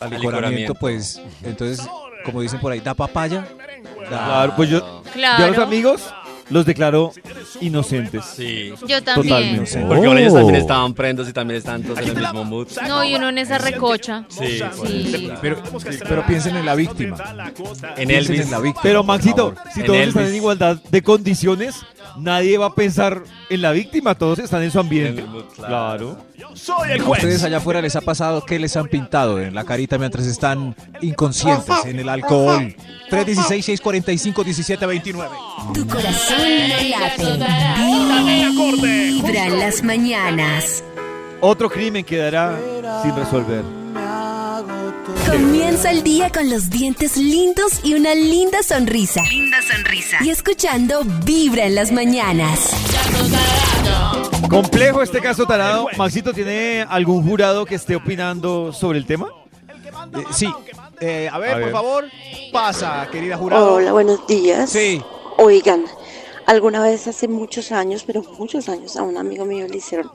alicoramiento, Alicoramiento. pues, entonces, como dicen por ahí, da papaya. Claro, pues yo, yo a Claro. los amigos los declaro inocentes. Sí. Yo también. Totalmente. Porque bueno, ellos también Oh. estaban prendos y también están todos en el mismo mood. No, y uno en esa recocha. Sí, por Sí. Pero, pero piensen en la víctima. En Piensen Elvis. en la víctima. Pero por Maxito, favor. si En todos Elvis. están en igualdad de condiciones, nadie va a pensar en la víctima, todos están en su ambiente. Claro. Soy el ¿A juez. ustedes allá afuera les ha pasado que les han pintado en la carita mientras están inconscientes en el alcohol? 316-645-1729. Tu corazón no late. Vibra en las mañanas. Otro crimen quedará sin resolver. Comienza el día con los dientes lindos y una linda sonrisa. Linda sonrisa. Y escuchando Vibra en las mañanas. Complejo este caso tarado. Maxito, ¿tiene algún jurado que esté opinando sobre el tema? Eh, sí. Eh, a ver, A por ver. favor, pasa, querida jurado. Hola, buenos días. Sí. Oigan, alguna vez hace muchos años, pero muchos años, a un amigo mío le hicieron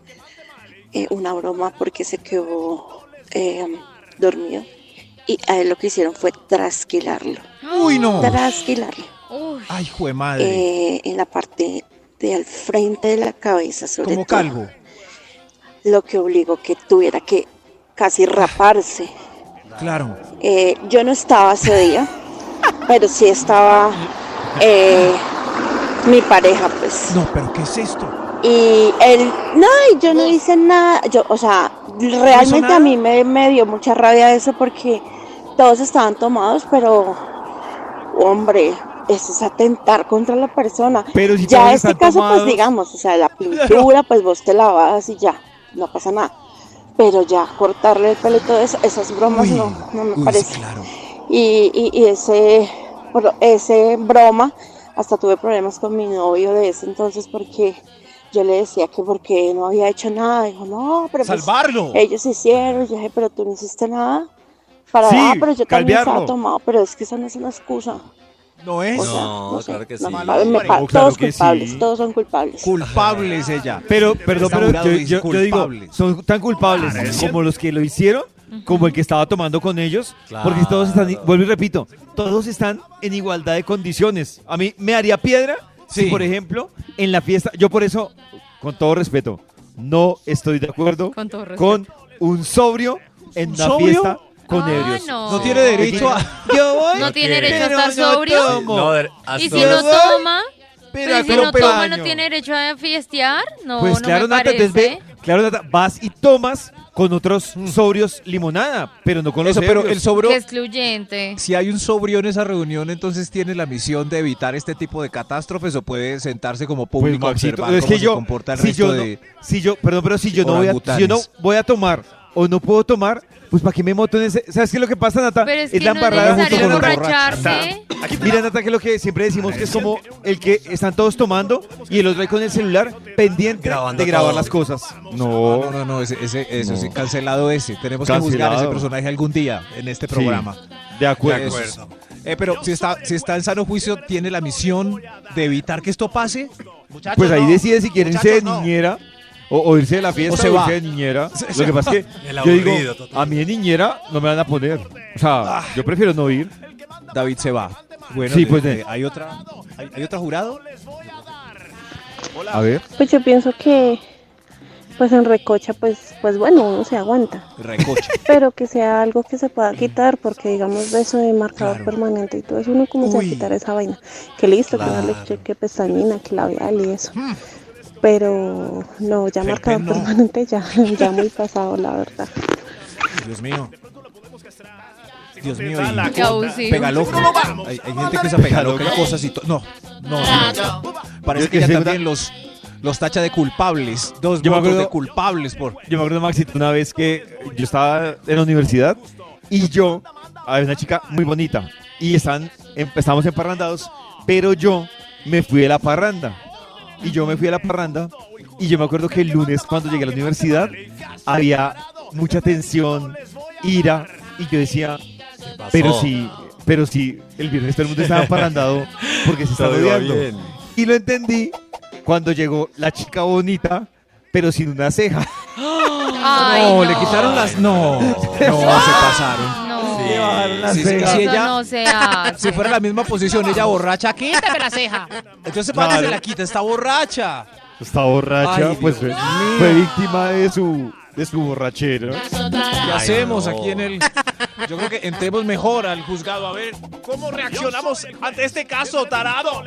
eh, una broma porque se quedó eh, dormido. Y a él lo que hicieron fue trasquilarlo. Uy, no. Trasquilarlo. Uy, Ay, jue madre. Eh, en la parte de al frente de la cabeza, sobre Como todo. calvo. Lo que obligó que tuviera que casi raparse. Claro. Eh, yo no estaba ese día, pero sí estaba eh, mi pareja, pues. No, pero ¿qué es esto? Y él, no, y yo no hice nada. Yo, o sea, realmente a mí me, me dio mucha rabia eso porque todos estaban tomados, pero, hombre, eso es atentar contra la persona. Pero si ya este caso, tomados. pues digamos, o sea, la pintura, pues vos te la vas y ya, no pasa nada. Pero ya cortarle el pelo y todo eso, esas bromas Uy, no, no me uy, sí, parece. claro. Y, y, y ese, ese broma, hasta tuve problemas con mi novio de ese entonces porque yo le decía que porque no había hecho nada. Dijo, no, pero pues, Salvarlo. ellos hicieron. Yo dije, pero tú no hiciste nada. Para, Sí, ah, pero yo también estaba tomado, pero es que esa no es una excusa. No es. O sea, No, no sé, claro que sí. me claro todos que culpables, sí. todos son culpables. Culpable es ella. Pero, perdón, pero yo, dice yo- yo digo, son tan culpables como los que lo hicieron, como el que estaba tomando con ellos, porque todos están, vuelvo y repito, todos están en igualdad de condiciones. A mí me haría piedra si, por ejemplo, en la fiesta, yo por eso, con todo respeto, no estoy de acuerdo Con un sobrio en una sobrio? fiesta con Ah, ebrios. no. No tiene derecho a. [laughs] Yo voy, No tiene derecho a pero estar sobrio. No, Y si no toma, pero pero y si pero no toma, baño. no tiene derecho a fiestear. No, Pues no claro, me Nata, parece. ve, claro, Nata, vas y tomas con otros sobrios limonada, pero no con los Eso, pero ebrios. el sobrio. Excluyente. Si hay un sobrio en esa reunión, entonces tiene la misión de evitar este tipo de catástrofes o puede sentarse como Pues, público a observar es cómo que se yo, comporta el si resto yo, no, de... si yo, perdón, pero si yo no voy a, si yo no voy a tomar o no puedo tomar, pues para qué me moto en ese, ¿sabes qué es lo que pasa, Nata? Pero es que la no es embarrada los emborracharse. Mira, Nata, que es lo que siempre decimos que es como el que están todos tomando y el otro ahí con el celular pendiente Grabando de grabar todo. las cosas. No, No, no, no, ese, ese- eso No. sí, cancelado ese. Tenemos que juzgar a ese personaje algún día en este Sí, programa. de acuerdo. Eh, pero si está, si está en sano juicio, ¿tiene la misión de evitar que esto pase? Pues ahí decide si quieren Muchachos, no. O, o irse de la fiesta O se o, va. irse de niñera. Se- Lo que pasa es que yo digo, total. a mí de niñera no me van a poner. O sea, yo prefiero no ir. David se va. Bueno, Sí, pues, eh. ¿hay otra hay, hay otro jurado? A ver. Pues yo pienso que pues en recocha, pues, pues bueno, uno se aguanta. Recocha. [laughs] Pero que sea algo que se pueda quitar, porque digamos de eso de marcador permanente y todo eso, uno como se va a quitar esa vaina. Que listo, que darle Claro. cheque pestañina, que labial y eso. Pero no, ya marcador permanente ya, [laughs] ya muy pasado, la verdad. Dios mío. Dios mío. Y- Qué abusivo. Pega loco. Hay, hay gente que se pega loca y cosas y todo. No, no, no. Parece Yo que ya también los, los tacha de culpables. Dos Yo me acuerdo- de culpables por. Yo me acuerdo, Maxito, una vez que yo estaba en la universidad y yo, había una chica muy bonita y están, em- estábamos emparrandados, pero yo me fui de la parranda. Y yo me fui de la parranda y yo me acuerdo que el lunes cuando llegué a la universidad había mucha tensión, ira y yo decía, pero si, pero si el viernes todo el mundo estaba parrandado porque se iba odiando. bien. Y lo entendí cuando llegó la chica bonita, pero sin una ceja. Ay, no, no. le quitaron las. No, no, se pasaron. No. Sí, si ella, no se hace. si fuera la misma posición, ella borracha, aquí. Quítame la ceja. Entonces, ¿para qué se la quita? Está borracha. Está borracha, Ay, pues fue, fue víctima de su, de su borrachera. ¿Qué hacemos no. aquí en el.? Yo creo que entremos mejor al juzgado. A ver, ¿Cómo reaccionamos ante este caso, tarado?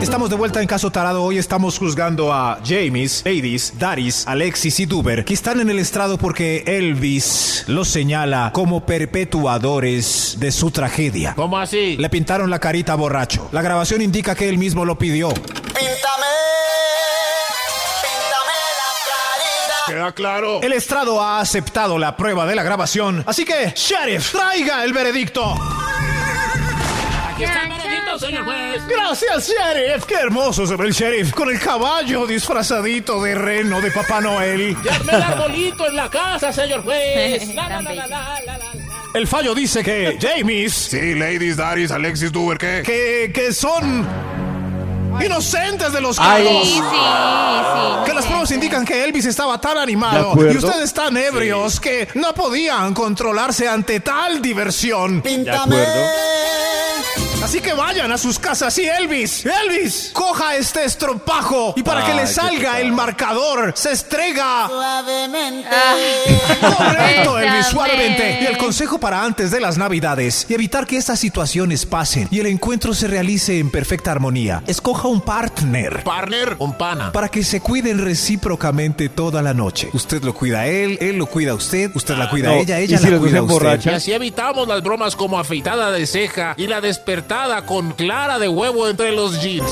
Estamos de vuelta en Caso Tarado. Hoy estamos juzgando a James, Ladies, Daris, Alexis y Duber, que están en el estrado porque Elvis los señala como perpetuadores de su tragedia. ¿Cómo así? Le pintaron la carita borracho. La grabación indica que él mismo lo pidió. Queda claro. El estrado ha aceptado la prueba de la grabación, así que, Sheriff, traiga el veredicto. Aquí está el veredicto, señor juez. Gracias, Sheriff. Qué hermoso se ve el Sheriff con el caballo disfrazadito de reno de Papá Noel. Ya armé el arbolito en la casa, señor juez. [laughs] La, la, la, la, la, la, la. El fallo dice que James, Sí, ladies, Daris, Alexis, Duber, ¿qué? que, que son inocentes de los Ay. cargos. Sí, sí, sí. Que las pruebas indican que Elvis estaba tan animado y ustedes tan ebrios que no podían controlarse ante tal diversión. Acuerdo. Así que vayan a sus casas y Elvis, Elvis, coja este estropajo y para que le salga el marcador se estrega. Suavemente. Correcto, Elvis, suavemente. Y el consejo para antes de las navidades y evitar que estas situaciones pasen y el encuentro se realice en perfecta armonía. Escoja un partner. Partner, un pana. Para que se cuiden recíprocamente toda la noche. Usted lo cuida a él, él lo cuida a usted, usted la cuida a ella, y ella si la los dos cuida a usted. Y así evitamos las bromas como afeitada de ceja y la despertada con clara de huevo entre los jeans.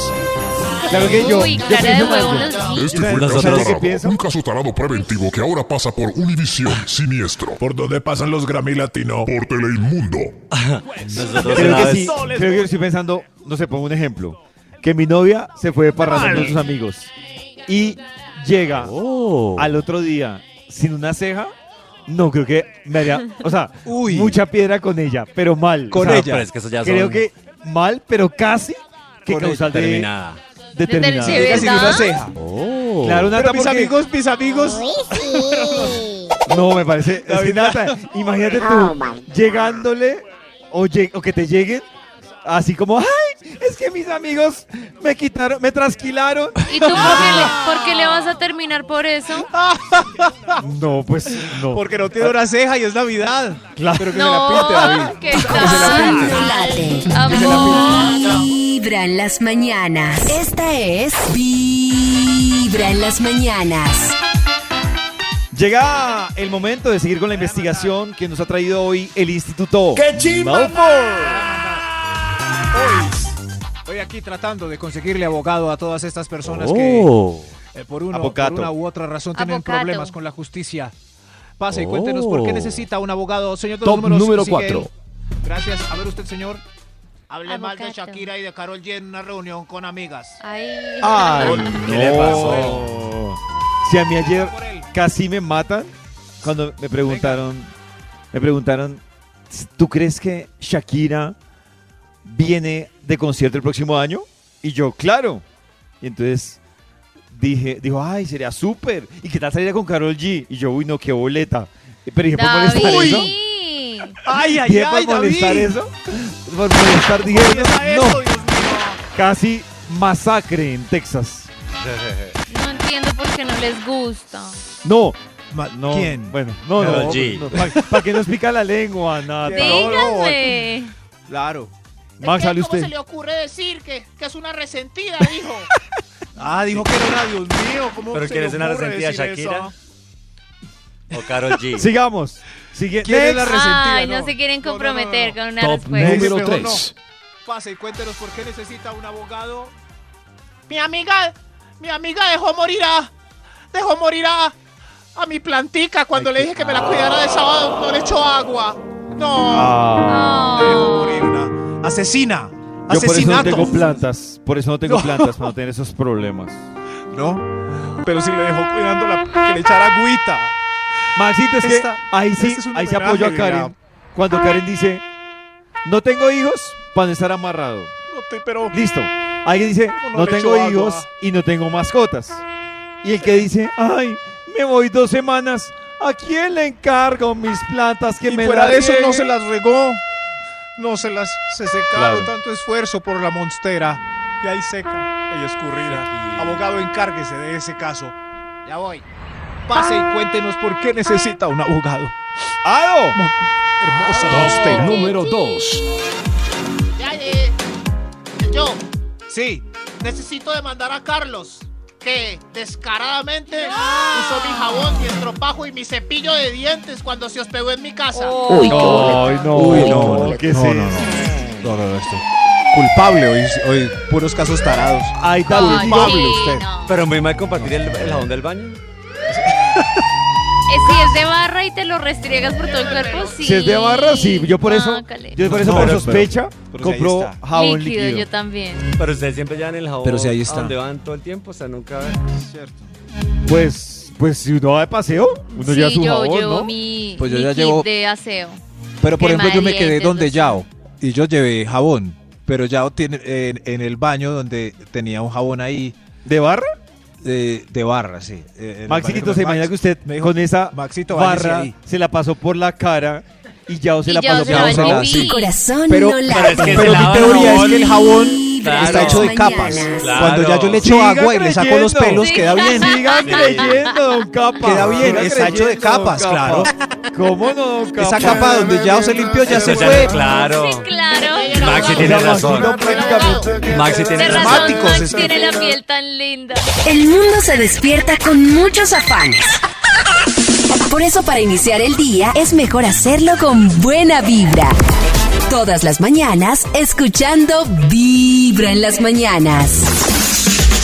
Claro que yo, Uy, de en los jeans. Este fue Nosotros- Caso ¿Qué Tarado, pienso? un caso tarado preventivo que ahora pasa por Univisión Siniestro. ¿Por dónde pasan los Grammy Latino? Por Teleinmundo. Creo que sí, creo que estoy pensando, no sé, pongo un ejemplo. Que mi novia se fue de parranda con sus amigos y llega Oh. al otro día sin una ceja. No, creo que me haría, o sea, Uy. mucha piedra con ella, pero mal. Con O sea, ella. Pero es que eso ya Creo son que mal, pero casi que Con causal de terminada. determinada. ¿De Llega sin una ceja. Oh. Claro, Nata, Pero mis porque- amigos, mis amigos. Uy, sí. No, me parece. es que, Nata, imagínate tú llegándole o, lle- o que te lleguen así como, ay, es que mis amigos me quitaron, me trasquilaron. ¿Y tú por qué, le, por qué le vas a [laughs] terminar por eso? No, pues no. Porque no tiene una ceja y es Navidad. Claro. Pero que se la pinte, David. No, ¿qué Que se la tal? Amor. Vibra en las mañanas. Esta es Vibra en las mañanas. Llega el momento de seguir con la investigación que nos ha traído hoy el Instituto. ¡Qué chimba! Estoy aquí tratando de conseguirle abogado a todas estas personas Oh. que eh, por, uno- Abocato. por una u otra razón tienen Abocato. problemas con la justicia. Pase y Oh. cuéntenos por qué necesita un abogado. Señor de Top los números, número sigue cuatro. él. Gracias. A ver usted, señor. Hablé mal de. Shakira y de Carol G en una reunión con amigas. Ay. Ay, ¿Qué le pasó? Si a mí ayer casi me matan cuando me preguntaron, me preguntaron, ¿tú crees que Shakira viene de concierto el próximo año? Y yo, claro. Y entonces dije, dijo, ay, sería súper. ¿Y qué tal salir con Carol G? Y yo, uy, no, qué boleta. Pero dije, ¿por molestar eso? Ay, ay, Dije, ay, por molestar David. eso. Por molestar, dije, no, eso, Dios mío. casi masacre en Texas. No entiendo por qué no les gusta. No. Ma- No, ¿Quién? Bueno, no, Karol no. G. ¿Para qué nos pica la lengua, Nata? Díganme. Claro. Max, ¿Cómo se le ocurre decir que, que es una resentida, dijo? [laughs] Ah, dijo que no era, Dios mío. ¿Cómo ¿Pero se quién le es una ocurre resentida, decir Shakira? eso? O Karol G. Sigamos. Sigue. ¿Quién es la Next. resentida? Ay, no, No, se quieren no, no, no, comprometer no. con una Top respuesta. número mejor 3. Pase y cuéntenos por qué necesita un abogado. Mi amiga, mi amiga dejó morir a, dejó morir a, a mi plantica cuando le dije que me la cuidara de sábado, no le echó agua. No. Ah, Dejó morir una asesina. yo por eso no tengo plantas. Por eso no tengo [laughs] No. plantas, para no tener esos problemas. ¿No? Pero si le dejó cuidando la, que le echara agüita. Maxito, es que Esta- ahí sí, este ahí se apoyo a Karen. mira. Cuando Karen dice, no tengo hijos para no estar amarrado. No te- pero Listo. Alguien dice, ¿Cómo no tengo agua? hijos y no tengo mascotas. Y el que dice, ay, me voy dos semanas, ¿a quién le encargo mis plantas que y me fuera de eso no rieguen?" se las regó. No se las se secaron Claro. tanto esfuerzo por la monstera. Y ahí seca y escurrida. Abogado, encárguese de ese caso. Ya voy. Pase y cuéntenos por qué necesita un abogado. ¡Ado! Hermosa Top monstera. número 2. Ya, eh, yo Sí. necesito demandar a Carlos, que descaradamente usó mi jabón, mi estropajo y mi cepillo de dientes cuando se hospedó en mi casa. Uy, qué boleta. Ay, no, Uy, no, ¿qué no, es no? No, no, no, esto. Culpable hoy, hoy puros casos tarados. Ay, David, Culpable sí, usted. no. Pero muy mal compartir el, el jabón del baño. [laughs] Eh, Si es de barra y te lo restriegas por todo el cuerpo, sí. Si es de barra, sí. Yo por eso, Guácale. yo por eso No, por pero- sospecha, pero si ahí compro está. jabón líquido, líquido. yo también. Pero ustedes siempre llevan el jabón Pero si ahí está. a donde van todo el tiempo, o sea, nunca... Cierto. Pues, pues si uno va de paseo, uno lleva su yo jabón, llevo ¿no? mi, Pues yo mi ya kit llevo- de aseo. Pero por Crema ejemplo, yo me quedé dientes, donde los- Yao y yo llevé jabón. Pero Yao tiene en, en el baño donde tenía un jabón ahí ¿De barra? De, de barra, sí. Eh, el Maxito. ¿se imagina que usted con esa Maxito, barra ahí. se la pasó por la cara y ya se Y la Yao pasó por la la sí. Corazón Pero- no Pero late. es que se Pero mi lava teoría es jabón. que el jabón Claro. está hecho de capas. Claro. Cuando ya yo le echo Siga agua y le saco los creyendo. pelos, queda bien. Sigan creyendo, don Capa. Queda bien, Sigan está hecho de creyendo, don capas, Capa. claro. ¿Cómo no, don Capa? Esa capa donde Yao se limpió ya se fue. Claro. Sí, claro. Maxi tiene razón. Prácticamente- Maxi tiene De razón. razón, dramáticos, Max es que- tiene la piel tan linda. El mundo se despierta con muchos afanes. Por eso para iniciar el día es mejor hacerlo con buena vibra. Todas las mañanas escuchando Vibra en las mañanas.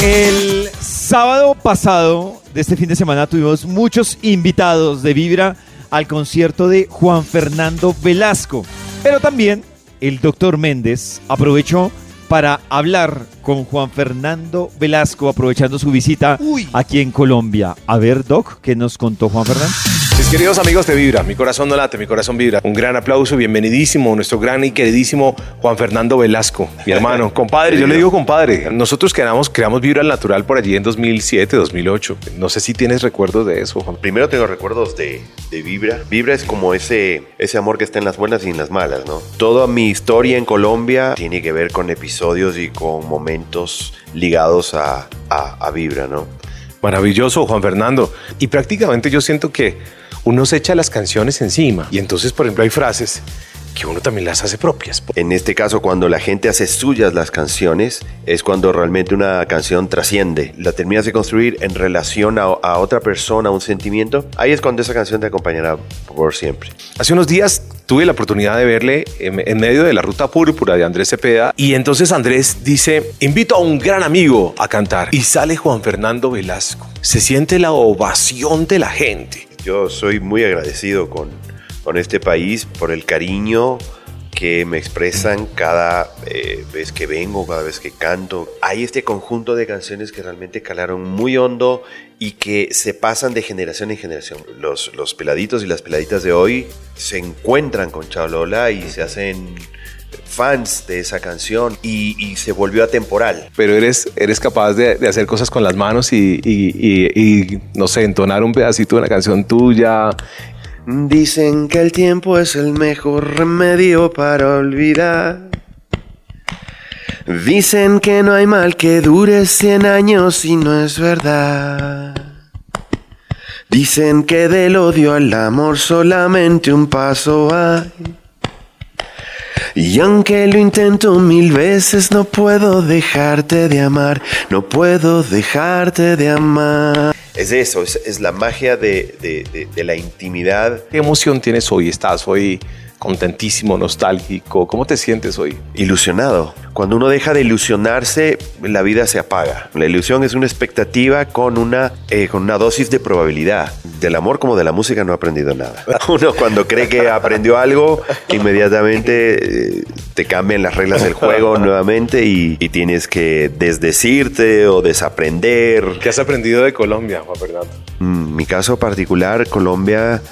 El sábado pasado de este fin de semana tuvimos muchos invitados de Vibra al concierto de Juan Fernando Velasco. Pero también el doctor Méndez aprovechó para hablar con Juan Fernando Velasco, aprovechando su visita Uy. aquí en Colombia. A ver, Doc, ¿qué nos contó Juan Fernando? Mis queridos amigos de Vibra, mi corazón no late, mi corazón vibra. Un gran aplauso, bienvenidísimo, nuestro gran y queridísimo Juan Fernando Velasco, mi hermano, [laughs] compadre, yo le digo compadre. Nosotros creamos, creamos Vibra al Natural por allí en 2007, 2008. No sé si tienes recuerdos de eso, Juan. Primero tengo recuerdos de, de Vibra. Vibra es como ese, ese amor que está en las buenas y en las malas, ¿no? Toda mi historia en Colombia tiene que ver con episodios y con momentos ligados a, a, a Vibra, ¿no? Maravilloso, Juan Fernando. Y prácticamente yo siento que uno se echa las canciones encima. Y entonces, por ejemplo, hay frases que uno también las hace propias. En este caso, cuando la gente hace suyas las canciones, es cuando realmente una canción trasciende. La terminas de construir en relación a, a otra persona, a un sentimiento. Ahí es cuando esa canción te acompañará por siempre. Hace unos días tuve la oportunidad de verle en, en medio de la ruta púrpura de Andrés Cepeda y entonces Andrés dice, invito a un gran amigo a cantar y sale Juan Fernando Velasco. Se siente la ovación de la gente. Yo soy muy agradecido con, con este país por el cariño que me expresan cada eh, vez que vengo, cada vez que canto. Hay este conjunto de canciones que realmente calaron muy hondo y que se pasan de generación en generación. Los, los peladitos y las peladitas de hoy se encuentran con Lola y se hacen fans de esa canción y, y se volvió atemporal. Pero eres, eres capaz de, de hacer cosas con las manos y, y- y- y, no sé, entonar un pedacito de una canción tuya. Dicen que el tiempo es el mejor remedio para olvidar. Dicen que no hay mal que dure 100 años y no es verdad. Dicen que del odio al amor solamente un paso hay. Y aunque lo intento mil veces, no puedo dejarte de amar, no puedo dejarte de amar. Es eso, es, es la magia de, de- de- de la intimidad. ¿Qué emoción tienes hoy? ¿Estás hoy contentísimo, nostálgico? ¿Cómo te sientes hoy? Ilusionado. Cuando uno deja de ilusionarse, la vida se apaga. La ilusión es una expectativa con una, eh, con una dosis de probabilidad. Del amor como de la música no he aprendido nada. [laughs] Uno cuando cree que aprendió algo, inmediatamente eh, te cambian las reglas del juego [laughs] nuevamente y, y tienes que desdecirte o desaprender. ¿Qué has aprendido de Colombia, Juan Fernando? Mm, mi caso particular, Colombia,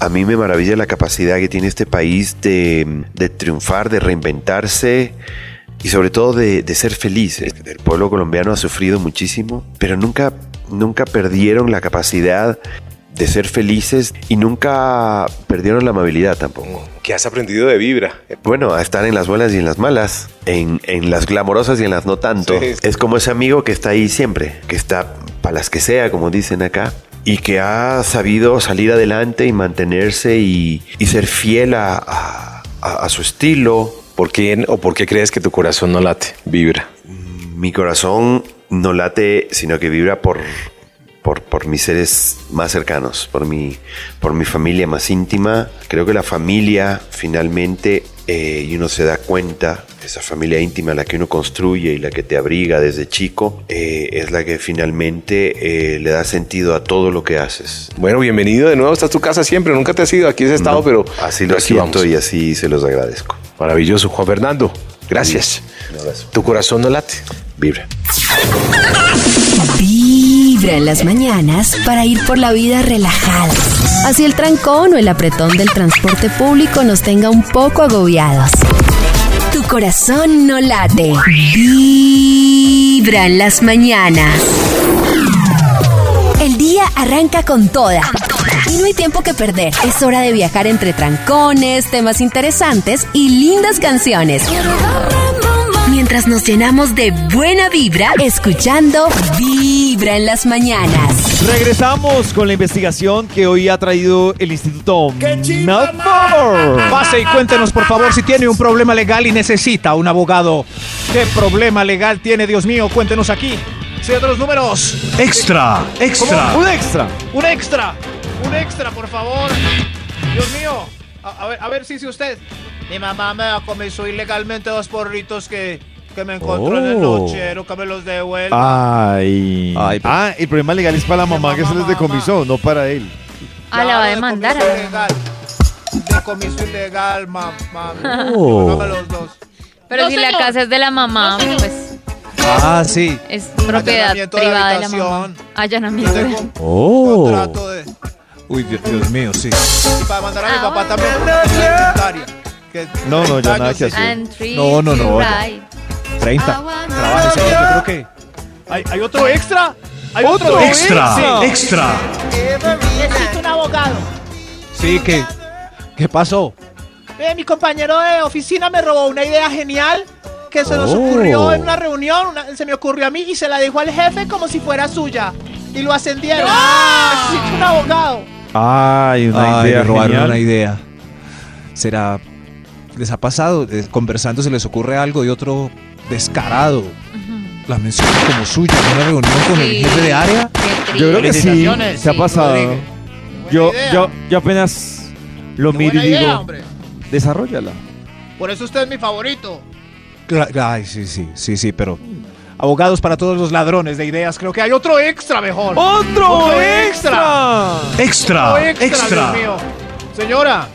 a mí me maravilla la capacidad que tiene este país de, de triunfar, de reinventarse y sobre todo de, de ser feliz. El pueblo colombiano ha sufrido muchísimo, pero nunca, nunca perdieron la capacidad de ser felices y nunca perdieron la amabilidad tampoco. ¿Qué has aprendido de Vibra? Bueno, a estar en las buenas y en las malas, en, en las glamorosas y en las no tanto. Sí. Es como ese amigo que está ahí siempre, que está para las que sea, como dicen acá, y que ha sabido salir adelante y mantenerse y, y ser fiel a, a- su estilo. ¿Por qué o por qué crees que tu corazón no late? Vibra. Mi corazón no late, sino que vibra por, por, por mis seres más cercanos, por mi, por mi familia más íntima. Creo que la familia finalmente, eh, y uno se da cuenta, esa familia íntima, la que uno construye y la que te abriga desde chico, eh, es la que finalmente eh, le da sentido a todo lo que haces. Bueno, bienvenido de nuevo. Esta es tu casa siempre. Nunca te has ido. Aquí has estado, No, pero así lo siento vamos. y así se los agradezco. Maravilloso, Juan Fernando. Gracias. Un abrazo. Tu corazón no late. Vibra. Vibra en las mañanas para ir por la vida relajada. Así el trancón o el apretón del transporte público nos tenga un poco agobiados. Tu corazón no late. Vibra en las mañanas. El día arranca con toda. Y no hay tiempo que perder. Es hora de viajar entre trancones, temas interesantes y lindas canciones. Mientras nos llenamos de buena vibra, escuchando Vibra en las mañanas. Regresamos con la investigación que hoy ha traído el Instituto Melford. Pase y cuéntenos, por favor, si tiene un problema legal y necesita un abogado. ¿Qué problema legal tiene, Dios mío? Cuéntenos aquí. Sí, otros números. Extra, extra. Un extra. Un extra, un extra, por favor. Dios mío. A, a ver, a ver si si usted. Mi mamá me comenzó ilegalmente dos porritos que, que me encontró en el Oh. nochero, que me los devuelva. Ay. Ay, pero- ah, el problema legal es para la mamá que se les decomisó, no para él. Ah, la va a demandar. Decomiso ilegal. Decomiso ilegal, mamá. Oh. Póngame los dos. Pero No, si la casa es de la mamá, pues Ah, sí. es propiedad privada de la mamá. Allanamiento. de- tengo Oh. contrato de. Uy, Dios, Dios mío, sí. Y para mandar a mi Ah, papá bueno. también alimentaria. Que No, no, ya 30 nada que hacer. No, no, no, ya. right. 30. Trabaja, señor. Yo creo que. ¿Hay, hay otro extra? ¿Hay ¿Otro Extra, extra. Necesito un abogado. Sí, que. ¿Qué pasó? Eh, mi compañero de oficina me robó una idea genial que se nos Oh. ocurrió en una reunión. una- se me ocurrió a mí y se la dijo al jefe como si fuera suya. Y lo ascendieron. Necesito un abogado. Ay, una Ay, idea robaron genial. una idea. ¿Será. ¿Les ha pasado? Eh, conversando se les ocurre algo y otro descarado. La menciona como suya en una reunión con el Sí. jefe de área. Yo creo que sí, Felicitaciones, se ha sí, pasado. Rodríguez. Yo, Buena idea. yo, yo apenas lo Qué miro y buena idea, digo, hombre. desarrollala. Por eso usted es mi favorito. Cla- Ay, sí, sí, sí, sí, pero. Abogados para todos los ladrones de ideas. Creo que hay otro extra mejor. ¡Otro, ¡Otro extra! Extra, Otro extra, extra. Dios mío. Señora.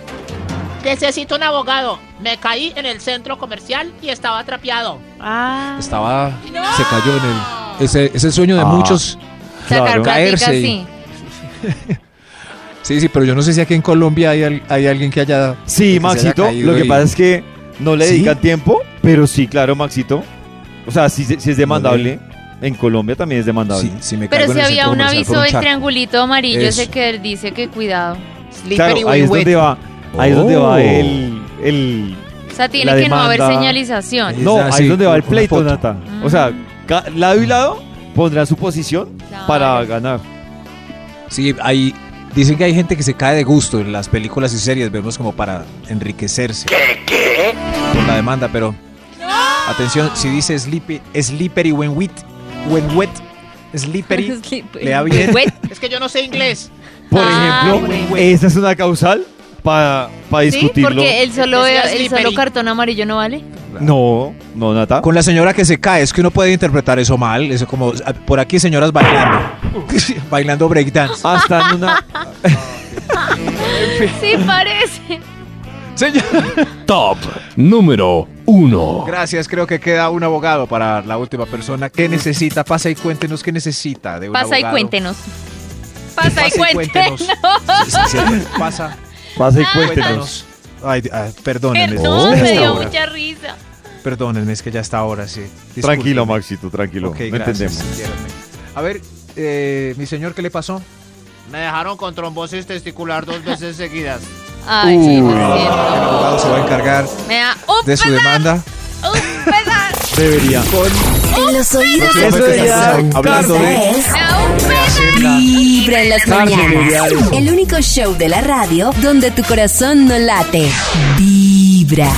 Necesito un abogado. Me caí en el centro comercial y estaba trapeado. Ah, Estaba. Se cayó en el. Ese, ese sueño de Ah. muchos. sacar Claro. Caerse y- sí. [laughs] Sí, sí, pero yo no sé si aquí en Colombia hay, al- hay alguien que haya. Sí, que se haya Maxito, lo que y- pasa es que no le ¿Sí? dedican tiempo, pero sí, claro, Maxito. O sea, sí, sí es demandable. En Colombia también es demandable. Sí, sí me Pero si en el había un aviso del triangulito amarillo Eso. ese que dice que cuidado. Claro, ahí es donde va, ahí es donde va el, el, O sea, tiene la que no haber señalización. No, Ah, ahí sí, es donde va el pleito. Nata. O sea, lado y lado pondrán su posición Claro. para ganar. Sí, hay, dicen que hay gente que se cae de gusto en las películas y series, vemos como para enriquecerse. Por la demanda, pero atención, si dice sleepy, slippery when wet, when wet, slippery, Slippery. le da bien. Wet. Es que yo no sé inglés. Por Ah, ejemplo, esa es una causal para Sí, discutirlo. porque el solo, Decía el solo cartón amarillo no vale. No, no, Nata. Con la señora que se cae, es que uno puede interpretar eso mal, eso como ah, por aquí señoras bailando, [laughs] bailando breakdance. Hasta en una. [laughs] Sí, parece. Señor. Top número 1. Gracias, creo que queda un abogado para la última persona. ¿Qué necesita? Pasa y cuéntenos qué necesita de un Pasa y cuéntenos. Pasa y cuéntenos. Sí, sí, sí. [laughs] Pasa, Pase y cuéntenos. Ay, ah, perdónenme. Perdón, me ya dio mucha risa. Perdónenme, es que ya está ahora, sí. Tranquilo, Maxito, tranquilo. Ok, no gracias, entendemos. A ver, eh, mi señor, ¿qué le pasó? Me dejaron con trombosis testicular dos veces seguidas. Ay, sí, Uh, lo el abogado se va a encargar Me da un de su pesar, demanda. un pesar, Debería. En los oídos de tu corazón. hablando de-. Vibra en las mañanas. El único show de la radio donde tu corazón no late. Vibra.